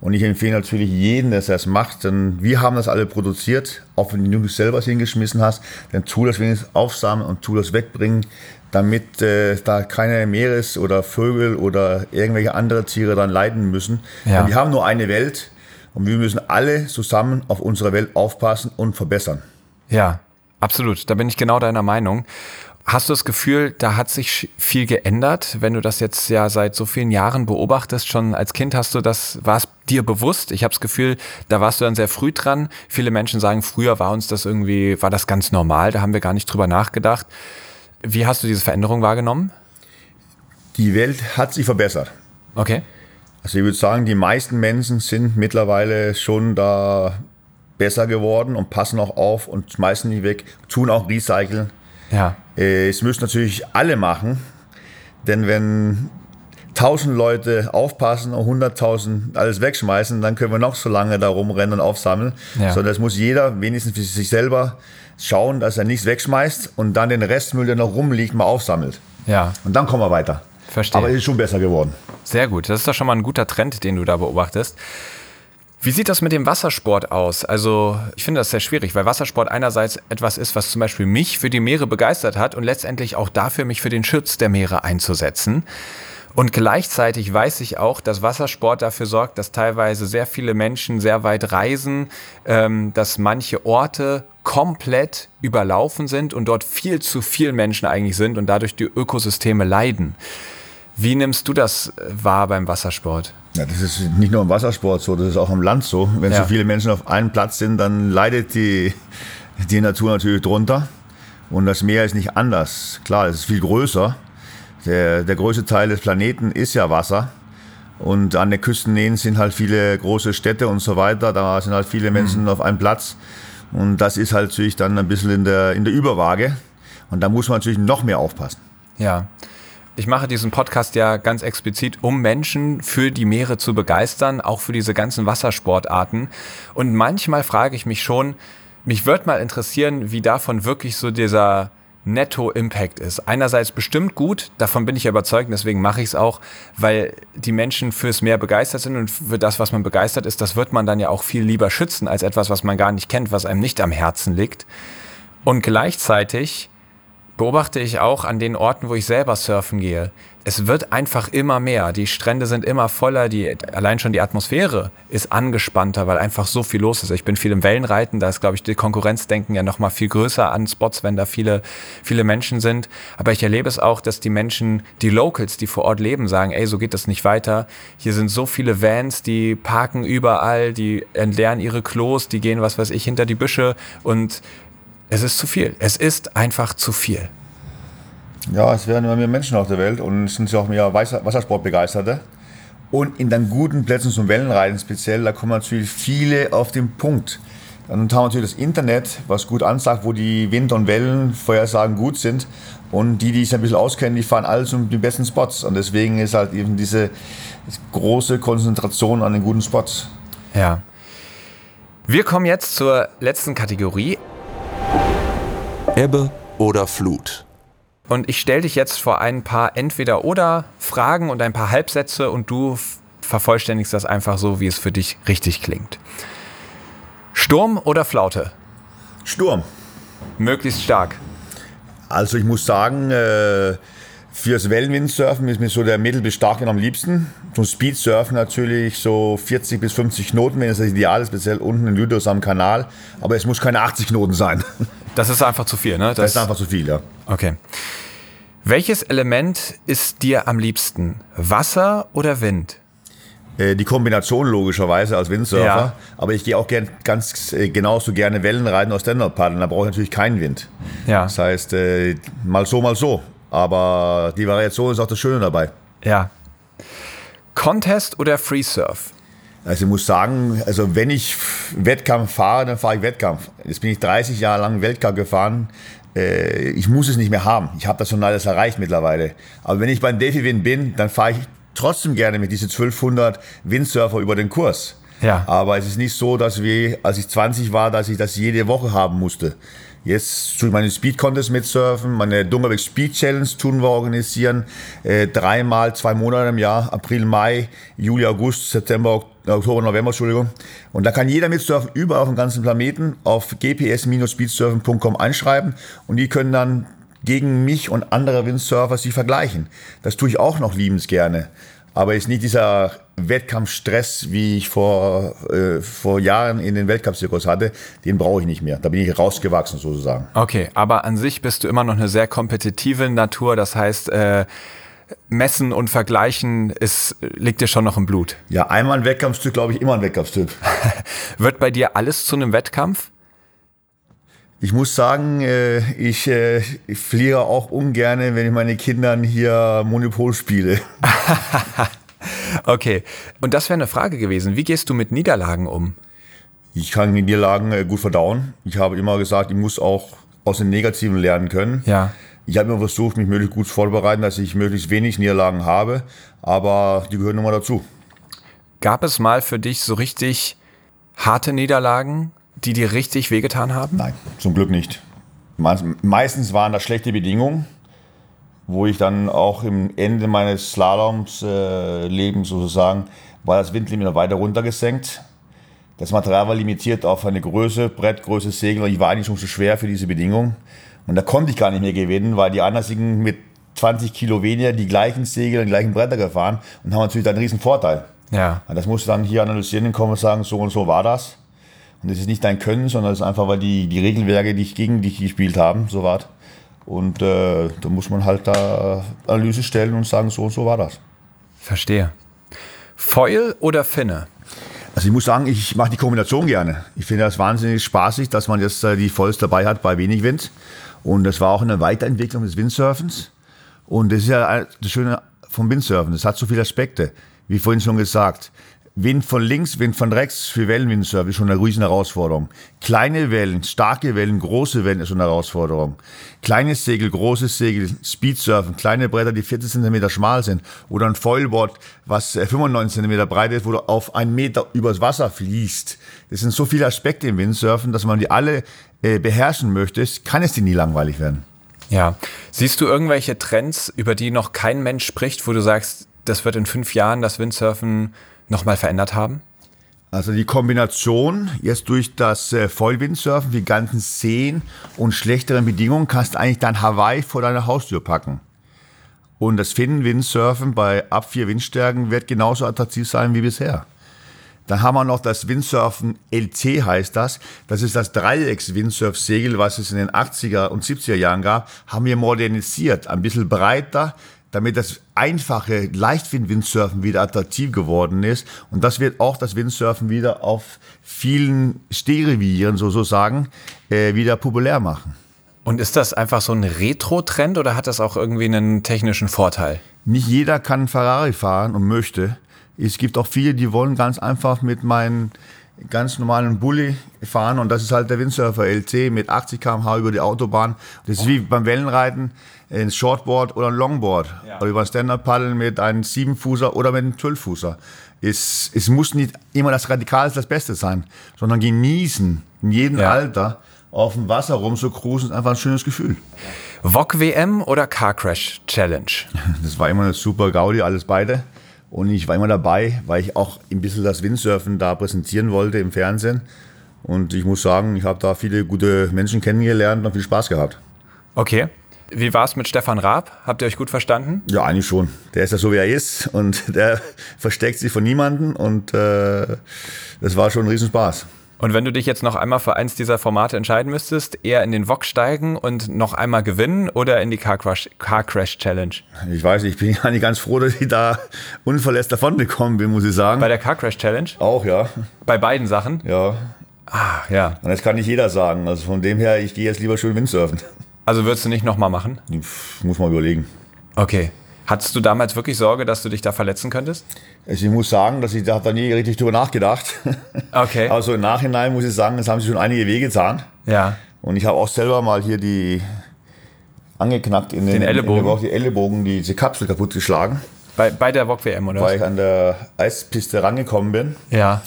Und ich empfehle natürlich jeden, der es macht, denn wir haben das alle produziert, auch wenn du selber hingeschmissen hast, dann tu das wenigstens aufsammeln und tu das wegbringen, damit äh, da keine Meeres- oder Vögel oder irgendwelche andere Tiere dann leiden müssen. Ja. wir haben nur eine Welt und wir müssen alle zusammen auf unsere Welt aufpassen und verbessern. Ja, absolut. Da bin ich genau deiner Meinung. Hast du das Gefühl, da hat sich viel geändert, wenn du das jetzt ja seit so vielen Jahren beobachtest? Schon als Kind hast du das, war es dir bewusst? Ich habe das Gefühl, da warst du dann sehr früh dran. Viele Menschen sagen, früher war uns das irgendwie, war das ganz normal, da haben wir gar nicht drüber nachgedacht. Wie hast du diese Veränderung wahrgenommen? Die Welt hat sich verbessert. Okay. Also ich würde sagen, die meisten Menschen sind mittlerweile schon da besser geworden und passen auch auf und schmeißen nicht weg, tun auch recyceln. Ja. Äh, Es müssen natürlich alle machen, denn wenn 1000 Leute aufpassen und 100.000 alles wegschmeißen, dann können wir noch so lange da rumrennen und aufsammeln. Ja. Sondern es muss jeder wenigstens für sich selber schauen, dass er nichts wegschmeißt und dann den Restmüll, der noch rumliegt, mal aufsammelt. Ja, Und dann kommen wir weiter. Verstehe. Aber es ist schon besser geworden. sehr gut. Das ist doch schon mal ein guter Trend, den du da beobachtest. Wie sieht das mit dem Wassersport aus? Also, ich finde das sehr schwierig, weil Wassersport einerseits etwas ist, was zum Beispiel mich für die Meere begeistert hat und letztendlich auch dafür, mich für den Schutz der Meere einzusetzen. Und gleichzeitig weiß ich auch, dass Wassersport dafür sorgt, dass teilweise sehr viele Menschen sehr weit reisen, ähm, dass manche Orte komplett überlaufen sind und dort viel zu viel Menschen eigentlich sind und dadurch die Ökosysteme leiden. Wie nimmst du das äh, wahr beim Wassersport? Ja, das ist nicht nur im Wassersport so, das ist auch im Land so. Wenn Ja. so viele Menschen auf einem Platz sind, dann leidet die, die Natur natürlich drunter. Und das Meer ist nicht anders. Klar, es ist viel größer. Der, der größte Teil des Planeten ist ja Wasser. Und an den Küstennähen sind halt viele große Städte und so weiter. Da sind halt viele Menschen auf einem Platz. Und das ist halt natürlich dann ein bisschen in der, in der Überwaage. Und da muss man natürlich noch mehr aufpassen. Ja. Ich mache diesen Podcast ja ganz explizit, um Menschen für die Meere zu begeistern, auch für diese ganzen Wassersportarten. Und manchmal frage ich mich schon, mich würde mal interessieren, wie davon wirklich so dieser Netto-Impact ist. Einerseits bestimmt gut, davon bin ich überzeugt, deswegen mache ich es auch, weil die Menschen fürs Meer begeistert sind und für das, was man begeistert ist, das wird man dann ja auch viel lieber schützen als etwas, was man gar nicht kennt, was einem nicht am Herzen liegt. Und gleichzeitig beobachte ich auch an den Orten, wo ich selber surfen gehe. Es wird einfach immer mehr. Die Strände sind immer voller. Die, allein schon die Atmosphäre ist angespannter, weil einfach so viel los ist. Ich bin viel im Wellenreiten. Da ist, glaube ich, die Konkurrenzdenken ja noch mal viel größer an Spots, wenn da viele, viele Menschen sind. Aber ich erlebe es auch, dass die Menschen, die Locals, die vor Ort leben, sagen, ey, so geht das nicht weiter. Hier sind so viele Vans, die parken überall, die entleeren ihre Klos, die gehen, was weiß ich, hinter die Büsche und es ist zu viel. Es ist einfach zu viel. Ja, es werden immer mehr Menschen auf der Welt und es sind ja auch mehr Wasser- Wassersportbegeisterte. Und in den guten Plätzen zum Wellenreiten speziell, da kommen natürlich viele auf den Punkt. Dann haben wir natürlich das Internet, was gut ansagt, wo die Wind- und Wellenvorhersagen gut sind. Und die, die sich ein bisschen auskennen, die fahren alle zum den besten Spots. Und deswegen ist halt eben diese große Konzentration an den guten Spots. Ja. Wir kommen jetzt zur letzten Kategorie Ebbe oder Flut. Und ich stelle dich jetzt vor ein paar Entweder-Oder-Fragen und ein paar Halbsätze und du vervollständigst das einfach so, wie es für dich richtig klingt. Sturm oder Flaute? Sturm. Möglichst stark. Also ich muss sagen, äh, fürs Wellenwindsurfen ist mir so der mittel bis stark am liebsten. Zum Speedsurfen natürlich so 40 bis 50 Knoten, wenn es das ideal ist, speziell unten in Lydos am Kanal. Aber es muss keine 80 Knoten sein. Das ist einfach zu viel, ne? Das ist einfach zu viel, ja. Okay. Welches Element ist dir am liebsten? Wasser oder Wind? Äh, Die Kombination logischerweise als Windsurfer. Ja. Aber ich gehe auch gern, ganz äh, genauso gerne Wellen reiten aus Stand-Up paddeln. Da brauche ich natürlich keinen Wind. Ja. Das heißt, äh, mal so, mal so. Aber die Variation ist auch das Schöne dabei. Ja. Contest oder Free Surf? Also ich muss sagen, also wenn ich Wettkampf fahre, dann fahre ich Wettkampf. Jetzt bin ich 30 Jahre lang Weltcup gefahren. Äh, Ich muss es nicht mehr haben. Ich habe das schon alles erreicht mittlerweile. Aber wenn ich beim Delphi Wind bin, dann fahre ich trotzdem gerne mit diesen 1200 Windsurfer über den Kurs. Ja. Aber es ist nicht so, dass wir, als ich 20 war, dass ich das jede Woche haben musste. Jetzt tue ich meine Speed Contest mitsurfen, meine Dungerweg Speed Challenge tun wir organisieren. Äh, dreimal, zwei Monate im Jahr, April, Mai, Juli, August, September, Ok- Oktober, November, Entschuldigung. Und da kann jeder mitsurfen, überall auf dem ganzen Planeten, auf gps-speedsurfen.com einschreiben und die können dann gegen mich und andere Windsurfer sich vergleichen. Das tue ich auch noch liebens gerne. Aber ist nicht dieser Wettkampfstress, wie ich vor, äh, vor Jahren in den Weltcup-Zirkus hatte, den brauche ich nicht mehr. Da bin ich rausgewachsen sozusagen. Okay, aber an sich bist du immer noch eine sehr kompetitive Natur. Das heißt, äh, messen und vergleichen ist, liegt dir schon noch im Blut. Ja, einmal ein Wettkampfstyp, glaube ich, immer ein Wettkampfstyp. Wird bei dir alles zu einem Wettkampf? Ich muss sagen, äh, ich, äh, ich fliege auch ungern, wenn ich meine Kindern hier Monopol spiele. Okay. Und das wäre eine Frage gewesen. Wie gehst du mit Niederlagen um? Ich kann die Niederlagen äh, gut verdauen. Ich habe immer gesagt, ich muss auch aus den Negativen lernen können. Ja. Ich habe immer versucht, mich möglichst gut vorzubereiten, dass ich möglichst wenig Niederlagen habe, aber die gehören immer dazu. Gab es mal für dich so richtig harte Niederlagen, die dir richtig wehgetan haben? Nein, zum Glück nicht. Meistens waren das schlechte Bedingungen, wo ich dann auch im Ende meines Slaloms äh, Lebens sozusagen war das Windlimit weiter runtergesenkt. Das Material war limitiert auf eine Größe, Brettgröße, Segel und ich war eigentlich schon zu schwer für diese Bedingungen. Und da konnte ich gar nicht mehr gewinnen, weil die anderen sind mit 20 Kilo weniger die gleichen Segel und die gleichen Bretter gefahren und haben natürlich dann einen riesen Vorteil. Ja. Und das musst du dann hier analysieren und kommen und sagen, so und so war das. Und das ist nicht dein Können, sondern das ist einfach, weil die, die Regelwerke dich gegen dich gespielt haben, so war Und äh, da muss man halt da Analyse stellen und sagen, so und so war das. Verstehe. Foil oder Finne? Also ich muss sagen, ich mache die Kombination gerne. Ich finde das wahnsinnig spaßig, dass man jetzt äh, die Foils dabei hat bei wenig Wind. Und das war auch eine Weiterentwicklung des Windsurfens. Und das ist ja das Schöne vom Windsurfen. Das hat so viele Aspekte. Wie vorhin schon gesagt, Wind von links, Wind von rechts für Wellenwindsurf ist schon eine riesen Herausforderung. Kleine Wellen, starke Wellen, große Wellen ist schon eine Herausforderung. Kleines Segel, großes Segel, Speedsurfen, kleine Bretter, die 40 cm schmal sind oder ein Foilboard, was 95 cm breit ist, wo du auf einen Meter übers Wasser fließt. Das sind so viele Aspekte im Windsurfen, dass man die alle äh, beherrschen möchte, kann es dir nie langweilig werden. Ja. Siehst du irgendwelche Trends, über die noch kein Mensch spricht, wo du sagst, das wird in fünf Jahren das Windsurfen nochmal verändert haben? Also die Kombination jetzt durch das äh, Vollwindsurfen, die ganzen Seen und schlechteren Bedingungen, kannst du eigentlich dein Hawaii vor deine Haustür packen. Und das Finnen-Windsurfen bei ab vier Windstärken wird genauso attraktiv sein wie bisher. Dann haben wir noch das Windsurfen LT heißt das. Das ist das Dreiecks-Windsurf-Segel, was es in den 80er und 70er Jahren gab, haben wir modernisiert. Ein bisschen breiter, damit das einfache Leichtwind-Windsurfen wieder attraktiv geworden ist. Und das wird auch das Windsurfen wieder auf vielen Stehrevieren sozusagen äh, wieder populär machen. Und ist das einfach so ein Retro-Trend oder hat das auch irgendwie einen technischen Vorteil? Nicht jeder kann Ferrari fahren und möchte. Es gibt auch viele, die wollen ganz einfach mit meinen ganz normalen Bulli fahren und das ist halt der Windsurfer LT mit 80 km/h über die Autobahn. Das ist wie beim Wellenreiten ein Shortboard oder ein Longboard ja. oder über ein Stand-Up-Paddeln mit einem Siebenfußer oder mit einem Zwölffußer. Es, es muss nicht immer das Radikalste das Beste sein, sondern genießen in jedem ja. Alter auf dem Wasser rum zu cruisen, ist einfach ein schönes Gefühl. VOG WM oder Car Crash Challenge? Das war immer eine super Gaudi, alles beide. Und ich war immer dabei, weil ich auch ein bisschen das Windsurfen da präsentieren wollte im Fernsehen. Und ich muss sagen, ich habe da viele gute Menschen kennengelernt und viel Spaß gehabt. Okay. Wie war es mit Stefan Raab? Habt ihr euch gut verstanden? Ja, eigentlich schon. Der ist ja so, wie er ist und der versteckt sich von niemandem und äh, das war schon ein Riesenspaß. Und wenn du dich jetzt noch einmal für eins dieser Formate entscheiden müsstest, eher in den VOG steigen und noch einmal gewinnen oder in die Car Crash, Car Crash Challenge? Ich weiß, ich bin eigentlich ganz froh, dass ich da unverletzt davon gekommen bin, muss ich sagen. Bei der Car Crash Challenge? Auch, ja. Bei beiden Sachen? Ja. Ah, ja. Und das kann nicht jeder sagen. Also von dem her, ich gehe jetzt lieber schön Windsurfen. Also würdest du nicht nochmal machen? Muss man überlegen. Okay. Hattest du damals wirklich Sorge, dass du dich da verletzen könntest? Also ich muss sagen, dass ich da, da nie richtig drüber nachgedacht. Okay. Also im Nachhinein muss ich sagen, es haben sich schon einige Wege getan. Ja. Und ich habe auch selber mal hier die angeknackt in den, den Ellenbogen. In den, die Ellenbogen, diese Kapsel kaputt geschlagen. Bei, bei der VOG WM, oder? Weil ich an der Eispiste rangekommen bin. Ja.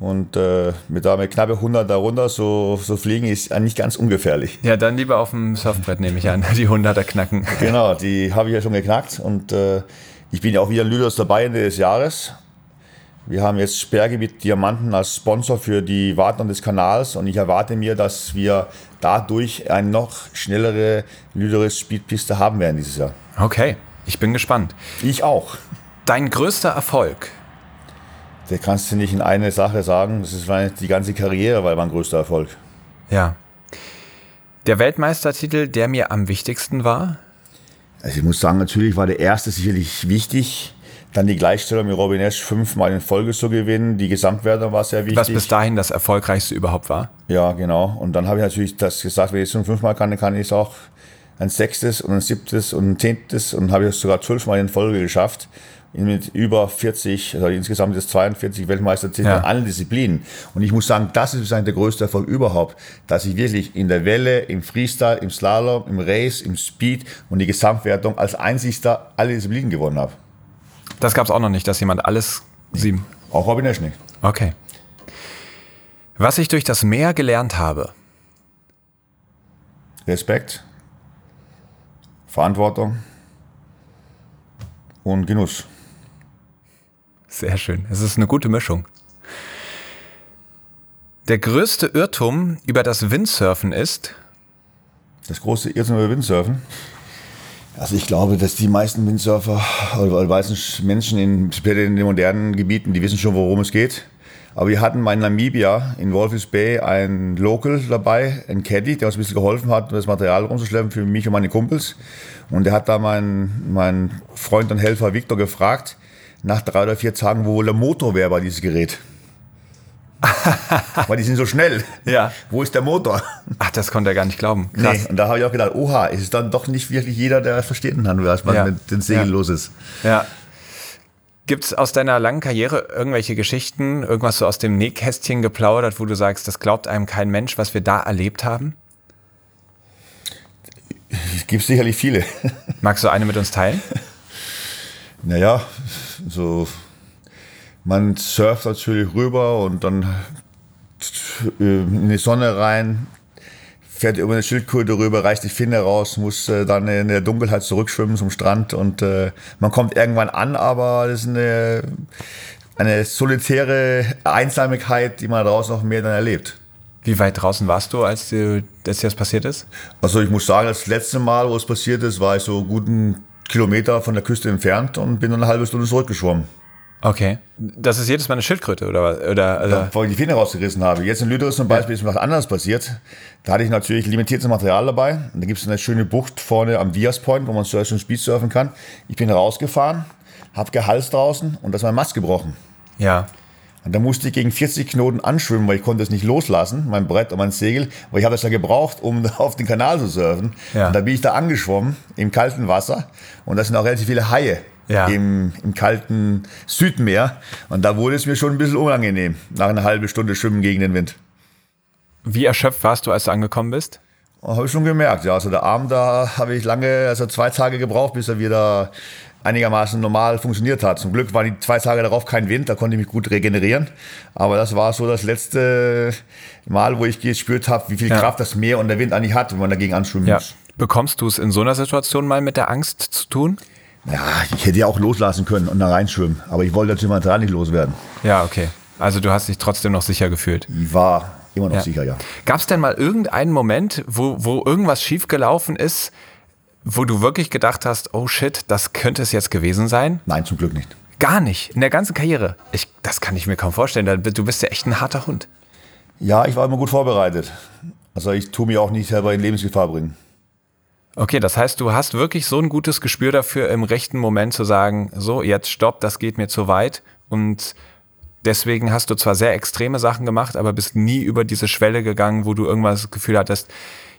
Und äh, mit da mit knappe 100 darunter so, so fliegen ist nicht ganz ungefährlich. Ja, dann lieber auf dem Surfbrett nehme ich an, die 100er knacken. Genau, die habe ich ja schon geknackt und äh, ich bin ja auch wieder in Lydos dabei Ende des Jahres. Wir haben jetzt Sperrgebiet Diamanten als Sponsor für die Wartung des Kanals und ich erwarte mir, dass wir dadurch eine noch schnellere Lyderis Speedpiste haben werden dieses Jahr. Okay, ich bin gespannt. Ich auch. Dein größter Erfolg der kannst du nicht in eine Sache sagen. Das ist die ganze Karriere, weil mein größter Erfolg. Ja. Der Weltmeistertitel, der mir am wichtigsten war? Also ich muss sagen, natürlich war der erste sicherlich wichtig. Dann die Gleichstellung mit Robin Esch fünfmal in Folge zu gewinnen. Die Gesamtwertung war sehr wichtig. Was bis dahin das erfolgreichste überhaupt war. Ja, genau. Und dann habe ich natürlich das gesagt, wenn ich es schon fünfmal kann, dann kann ich es auch ein sechstes und ein siebtes und ein zehntes und habe ich es sogar zwölfmal in Folge geschafft. Mit über 40, also insgesamt ist 42 Weltmeistertitel Ja. in allen Disziplinen. Und ich muss sagen, das ist der größte Erfolg überhaupt, dass ich wirklich in der Welle, im Freestyle, im Slalom, im Race, im Speed und die Gesamtwertung als einzigster alle Disziplinen gewonnen habe. Das gab es auch noch nicht, dass jemand alles sieben. Auch Robin Eschnig. Okay. Was ich durch das Meer gelernt habe. Respekt, Verantwortung und Genuss. Sehr schön. Es ist eine gute Mischung. Der größte Irrtum über das Windsurfen ist, Das große Irrtum über Windsurfen. Also ich glaube, dass die meisten Windsurfer oder die meisten Menschen in, in den modernen Gebieten, die wissen schon, worum es geht. Aber wir hatten mal in Namibia, in Wolfis Bay, einen Local dabei, einen Caddy, der uns ein bisschen geholfen hat, das Material rumzuschleppen für mich und meine Kumpels. Und der hat da meinen mein Freund und Helfer Victor gefragt, nach drei oder vier Tagen, wo wohl der Motor wäre bei diesem Gerät. Weil die sind so schnell. Ja. Wo ist der Motor? ach, das konnte er gar nicht glauben. Krass. Nee, und da habe ich auch gedacht, oha, ist es dann doch nicht wirklich jeder, der verstehen kann, was man Ja. mit den Segeln Ja. los ist. Ja. Gibt es aus deiner langen Karriere irgendwelche Geschichten, irgendwas so aus dem Nähkästchen geplaudert, wo du sagst, das glaubt einem kein Mensch, was wir da erlebt haben? Es gibt sicherlich viele. Magst du eine mit uns teilen? naja, so, man surft natürlich rüber und dann äh, in die Sonne rein, fährt über eine Schildkröte rüber, reißt die Finne raus, muss äh, dann in der Dunkelheit zurückschwimmen zum Strand und äh, man kommt irgendwann an, aber das ist eine, eine solitäre Einsamkeit, die man draußen dem Meer dann erlebt. Wie weit draußen warst du, als als dir das passiert ist? Also ich muss sagen, das letzte Mal, wo es passiert ist, war ich so guten Kilometer von der Küste entfernt und bin dann eine halbe Stunde zurückgeschwommen, Okay. Das ist jedes Mal eine Schildkröte, oder was? Oder, also, bevor ich die Finger rausgerissen habe. Jetzt in Lüderitz zum Beispiel ist mir was anderes passiert. Da hatte ich natürlich limitiertes Material dabei. Und da gibt es eine schöne Bucht vorne am Vias Point, wo man so schön Speed surfen kann. Ich bin rausgefahren, habe gehalst draußen und das ist mein Mast gebrochen. ja. Und da musste ich gegen 40 Knoten anschwimmen, weil ich konnte es nicht loslassen, mein Brett und mein Segel, weil ich habe es ja gebraucht, um auf den Kanal zu surfen. Ja. Und da bin ich da angeschwommen im kalten Wasser und da sind auch relativ viele Haie Ja. im, im kalten Südmeer. Und da wurde es mir schon ein bisschen unangenehm, nach einer halben Stunde Schwimmen gegen den Wind. Wie erschöpft warst du, als du angekommen bist? Habe ich schon gemerkt, ja. Also der Arm, da habe ich lange, also zwei Tage gebraucht, bis er wieder einigermaßen normal funktioniert hat. Zum Glück waren die zwei Tage darauf kein Wind, da konnte ich mich gut regenerieren. Aber das war so das letzte Mal, wo ich gespürt habe, wie viel Ja. Kraft das Meer und der Wind eigentlich hat, wenn man dagegen anschwimmen Ja. muss. Bekommst du es in so einer Situation mal mit der Angst zu tun? Ja, ich hätte ja auch loslassen können und da reinschwimmen. Aber ich wollte natürlich Material nicht loswerden. Ja, okay. Also du hast dich trotzdem noch sicher gefühlt. Ich war immer noch Ja. sicher, ja. Gab es denn mal irgendeinen Moment, wo, wo irgendwas schiefgelaufen ist, wo du wirklich gedacht hast, oh shit, das könnte es jetzt gewesen sein? Nein, zum Glück nicht. Gar nicht. In der ganzen Karriere. Ich, das kann ich mir kaum vorstellen. Du bist ja echt ein harter Hund. Ja, ich war immer gut vorbereitet. Also ich tue mich auch nicht selber in Lebensgefahr bringen. Okay, das heißt, du hast wirklich so ein gutes Gespür dafür, im rechten Moment zu sagen, so, jetzt stopp, das geht mir zu weit. Und deswegen hast du zwar sehr extreme Sachen gemacht, aber bist nie über diese Schwelle gegangen, wo du irgendwas das Gefühl hattest,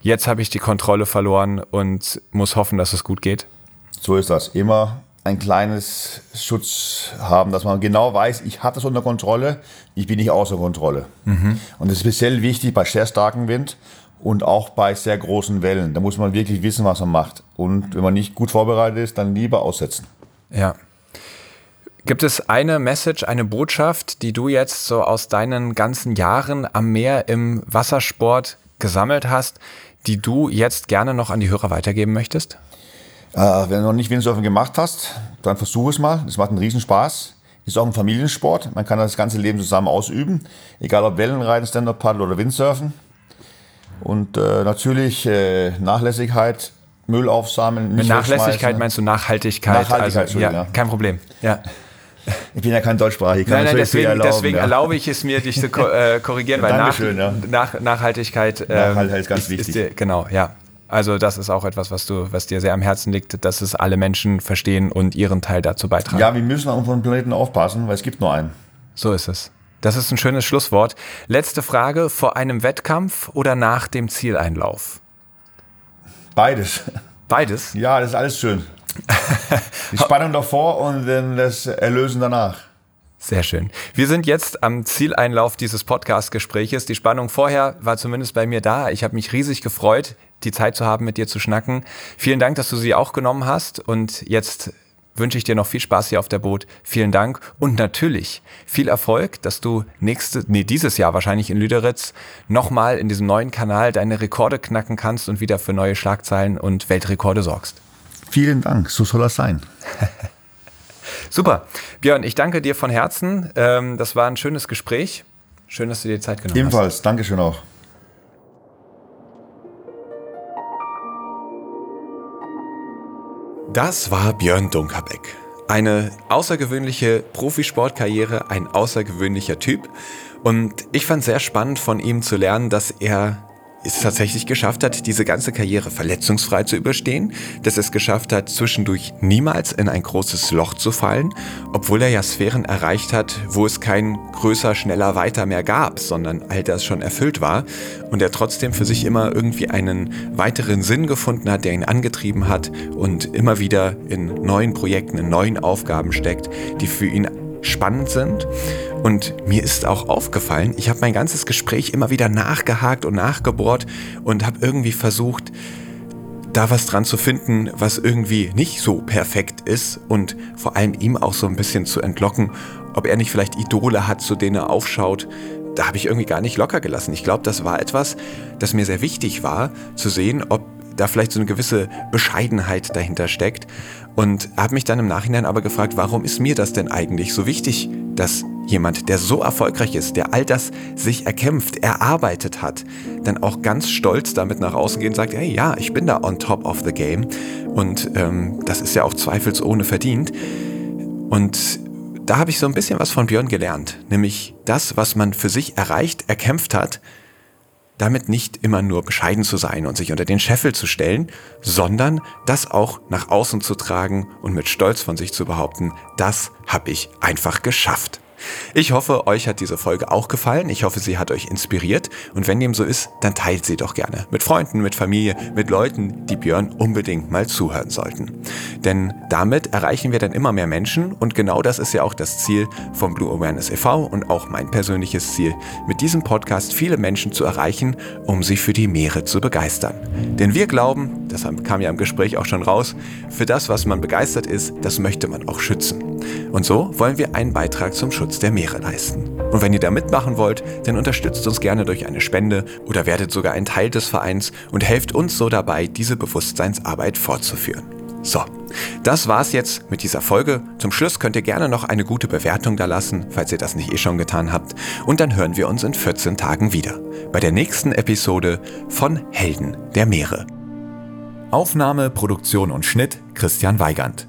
jetzt habe ich die Kontrolle verloren und muss hoffen, dass es gut geht. So ist das. Immer ein kleines Schutz haben, dass man genau weiß, ich habe das unter Kontrolle, ich bin nicht außer Kontrolle. Und das ist speziell wichtig bei sehr starkem Wind und auch bei sehr großen Wellen. Da muss man wirklich wissen, was man macht. Und wenn man nicht gut vorbereitet ist, dann lieber aussetzen. Ja. Gibt es eine Message, eine Botschaft, die du jetzt so aus deinen ganzen Jahren am Meer im Wassersport gesammelt hast, die du jetzt gerne noch an die Hörer weitergeben möchtest? Äh, wenn du noch nicht Windsurfen gemacht hast, dann versuch es mal. Es macht einen Riesenspaß. Ist auch ein Familiensport. Man kann das ganze Leben zusammen ausüben. Egal ob Wellenreiten, Stand-Up-Paddle oder Windsurfen. Und äh, natürlich äh, Nachlässigkeit, Müll aufsammeln. Mit Nachlässigkeit meinst du Nachhaltigkeit? Nachhaltigkeit, also, ja, ja. kein Problem. Ja. Ich bin ja kein Deutschsprachiger. Nein, nein, deswegen, erlauben, deswegen ja. erlaube ich es mir, dich zu ko äh, korrigieren, weil nach, ja. nach, Nachhaltigkeit, ähm, Nachhaltigkeit ist ganz wichtig. dir, genau, ja. Also das ist auch etwas, was du, was dir sehr am Herzen liegt, dass es alle Menschen verstehen und ihren Teil dazu beitragen. Ja, wir müssen auf unseren Planeten aufpassen, weil es gibt nur einen. So ist es. Das ist ein schönes Schlusswort. Letzte Frage: Vor einem Wettkampf oder nach dem Zieleinlauf? Beides. Beides. Ja, das ist alles schön. Die Spannung davor und dann das Erlösen danach. Sehr schön. Wir sind jetzt am Zieleinlauf dieses Podcast-Gespräches. Die Spannung vorher war zumindest bei mir da. Ich habe mich riesig gefreut, die Zeit zu haben, mit dir zu schnacken. Vielen Dank, dass du sie auch genommen hast. Und jetzt wünsche ich dir noch viel Spaß hier auf der Boot. Vielen Dank und natürlich viel Erfolg, dass du nächste, nee, dieses Jahr wahrscheinlich in Lüderitz nochmal in diesem neuen Kanal deine Rekorde knacken kannst und wieder für neue Schlagzeilen und Weltrekorde sorgst. Vielen Dank, so soll das sein. Super. Björn, ich danke dir von Herzen. Ähm, das war ein schönes Gespräch. Schön, dass du dir Zeit genommen Ebenfalls, hast. Ebenfalls, Dankeschön auch. Das war Björn Dunkerbeck. Eine außergewöhnliche Profisportkarriere, ein außergewöhnlicher Typ. Und ich fand sehr spannend von ihm zu lernen, dass er es tatsächlich geschafft hat, diese ganze Karriere verletzungsfrei zu überstehen, dass es geschafft hat, zwischendurch niemals in ein großes Loch zu fallen, obwohl er ja Sphären erreicht hat, wo es kein größer, schneller, weiter mehr gab, sondern all das schon erfüllt war. Und er trotzdem für sich immer irgendwie einen weiteren Sinn gefunden hat, der ihn angetrieben hat und immer wieder in neuen Projekten, in neuen Aufgaben steckt, die für ihn spannend sind. Und mir ist auch aufgefallen, ich habe mein ganzes Gespräch immer wieder nachgehakt und nachgebohrt und habe irgendwie versucht, da was dran zu finden, was irgendwie nicht so perfekt ist und vor allem ihm auch so ein bisschen zu entlocken, ob er nicht vielleicht Idole hat, zu denen er aufschaut. Da habe ich irgendwie gar nicht locker gelassen. Ich glaube, das war etwas, das mir sehr wichtig war, zu sehen, ob da vielleicht so eine gewisse Bescheidenheit dahinter steckt. Und habe mich dann im Nachhinein aber gefragt, warum ist mir das denn eigentlich so wichtig, dass jemand, der so erfolgreich ist, der all das sich erkämpft, erarbeitet hat, dann auch ganz stolz damit nach außen geht und sagt, hey ja, ich bin da on top of the game. Und ähm, das ist ja auch zweifelsohne verdient. Und da habe ich so ein bisschen was von Björn gelernt, nämlich das, was man für sich erreicht, erkämpft hat, damit nicht immer nur bescheiden zu sein und sich unter den Scheffel zu stellen, sondern das auch nach außen zu tragen und mit Stolz von sich zu behaupten, das habe ich einfach geschafft. Ich hoffe, euch hat diese Folge auch gefallen. Ich hoffe, sie hat euch inspiriert. Und wenn dem so ist, dann teilt sie doch gerne. Mit Freunden, mit Familie, mit Leuten, die Björn unbedingt mal zuhören sollten. Denn damit erreichen wir dann immer mehr Menschen. Und genau das ist ja auch das Ziel von Blue Awareness e.V. und auch mein persönliches Ziel, mit diesem Podcast viele Menschen zu erreichen, um sie für die Meere zu begeistern. Denn wir glauben, das kam ja im Gespräch auch schon raus, für das, was man begeistert ist, das möchte man auch schützen. Und so wollen wir einen Beitrag zum Schutz der Meere leisten. Und wenn ihr da mitmachen wollt, dann unterstützt uns gerne durch eine Spende oder werdet sogar ein Teil des Vereins und helft uns so dabei, diese Bewusstseinsarbeit fortzuführen. So, das war's jetzt mit dieser Folge. Zum Schluss könnt ihr gerne noch eine gute Bewertung da lassen, falls ihr das nicht eh schon getan habt. Und dann hören wir uns in 14 Tagen wieder. Bei der nächsten Episode von Helden der Meere. Aufnahme, Produktion und Schnitt Christian Weigand.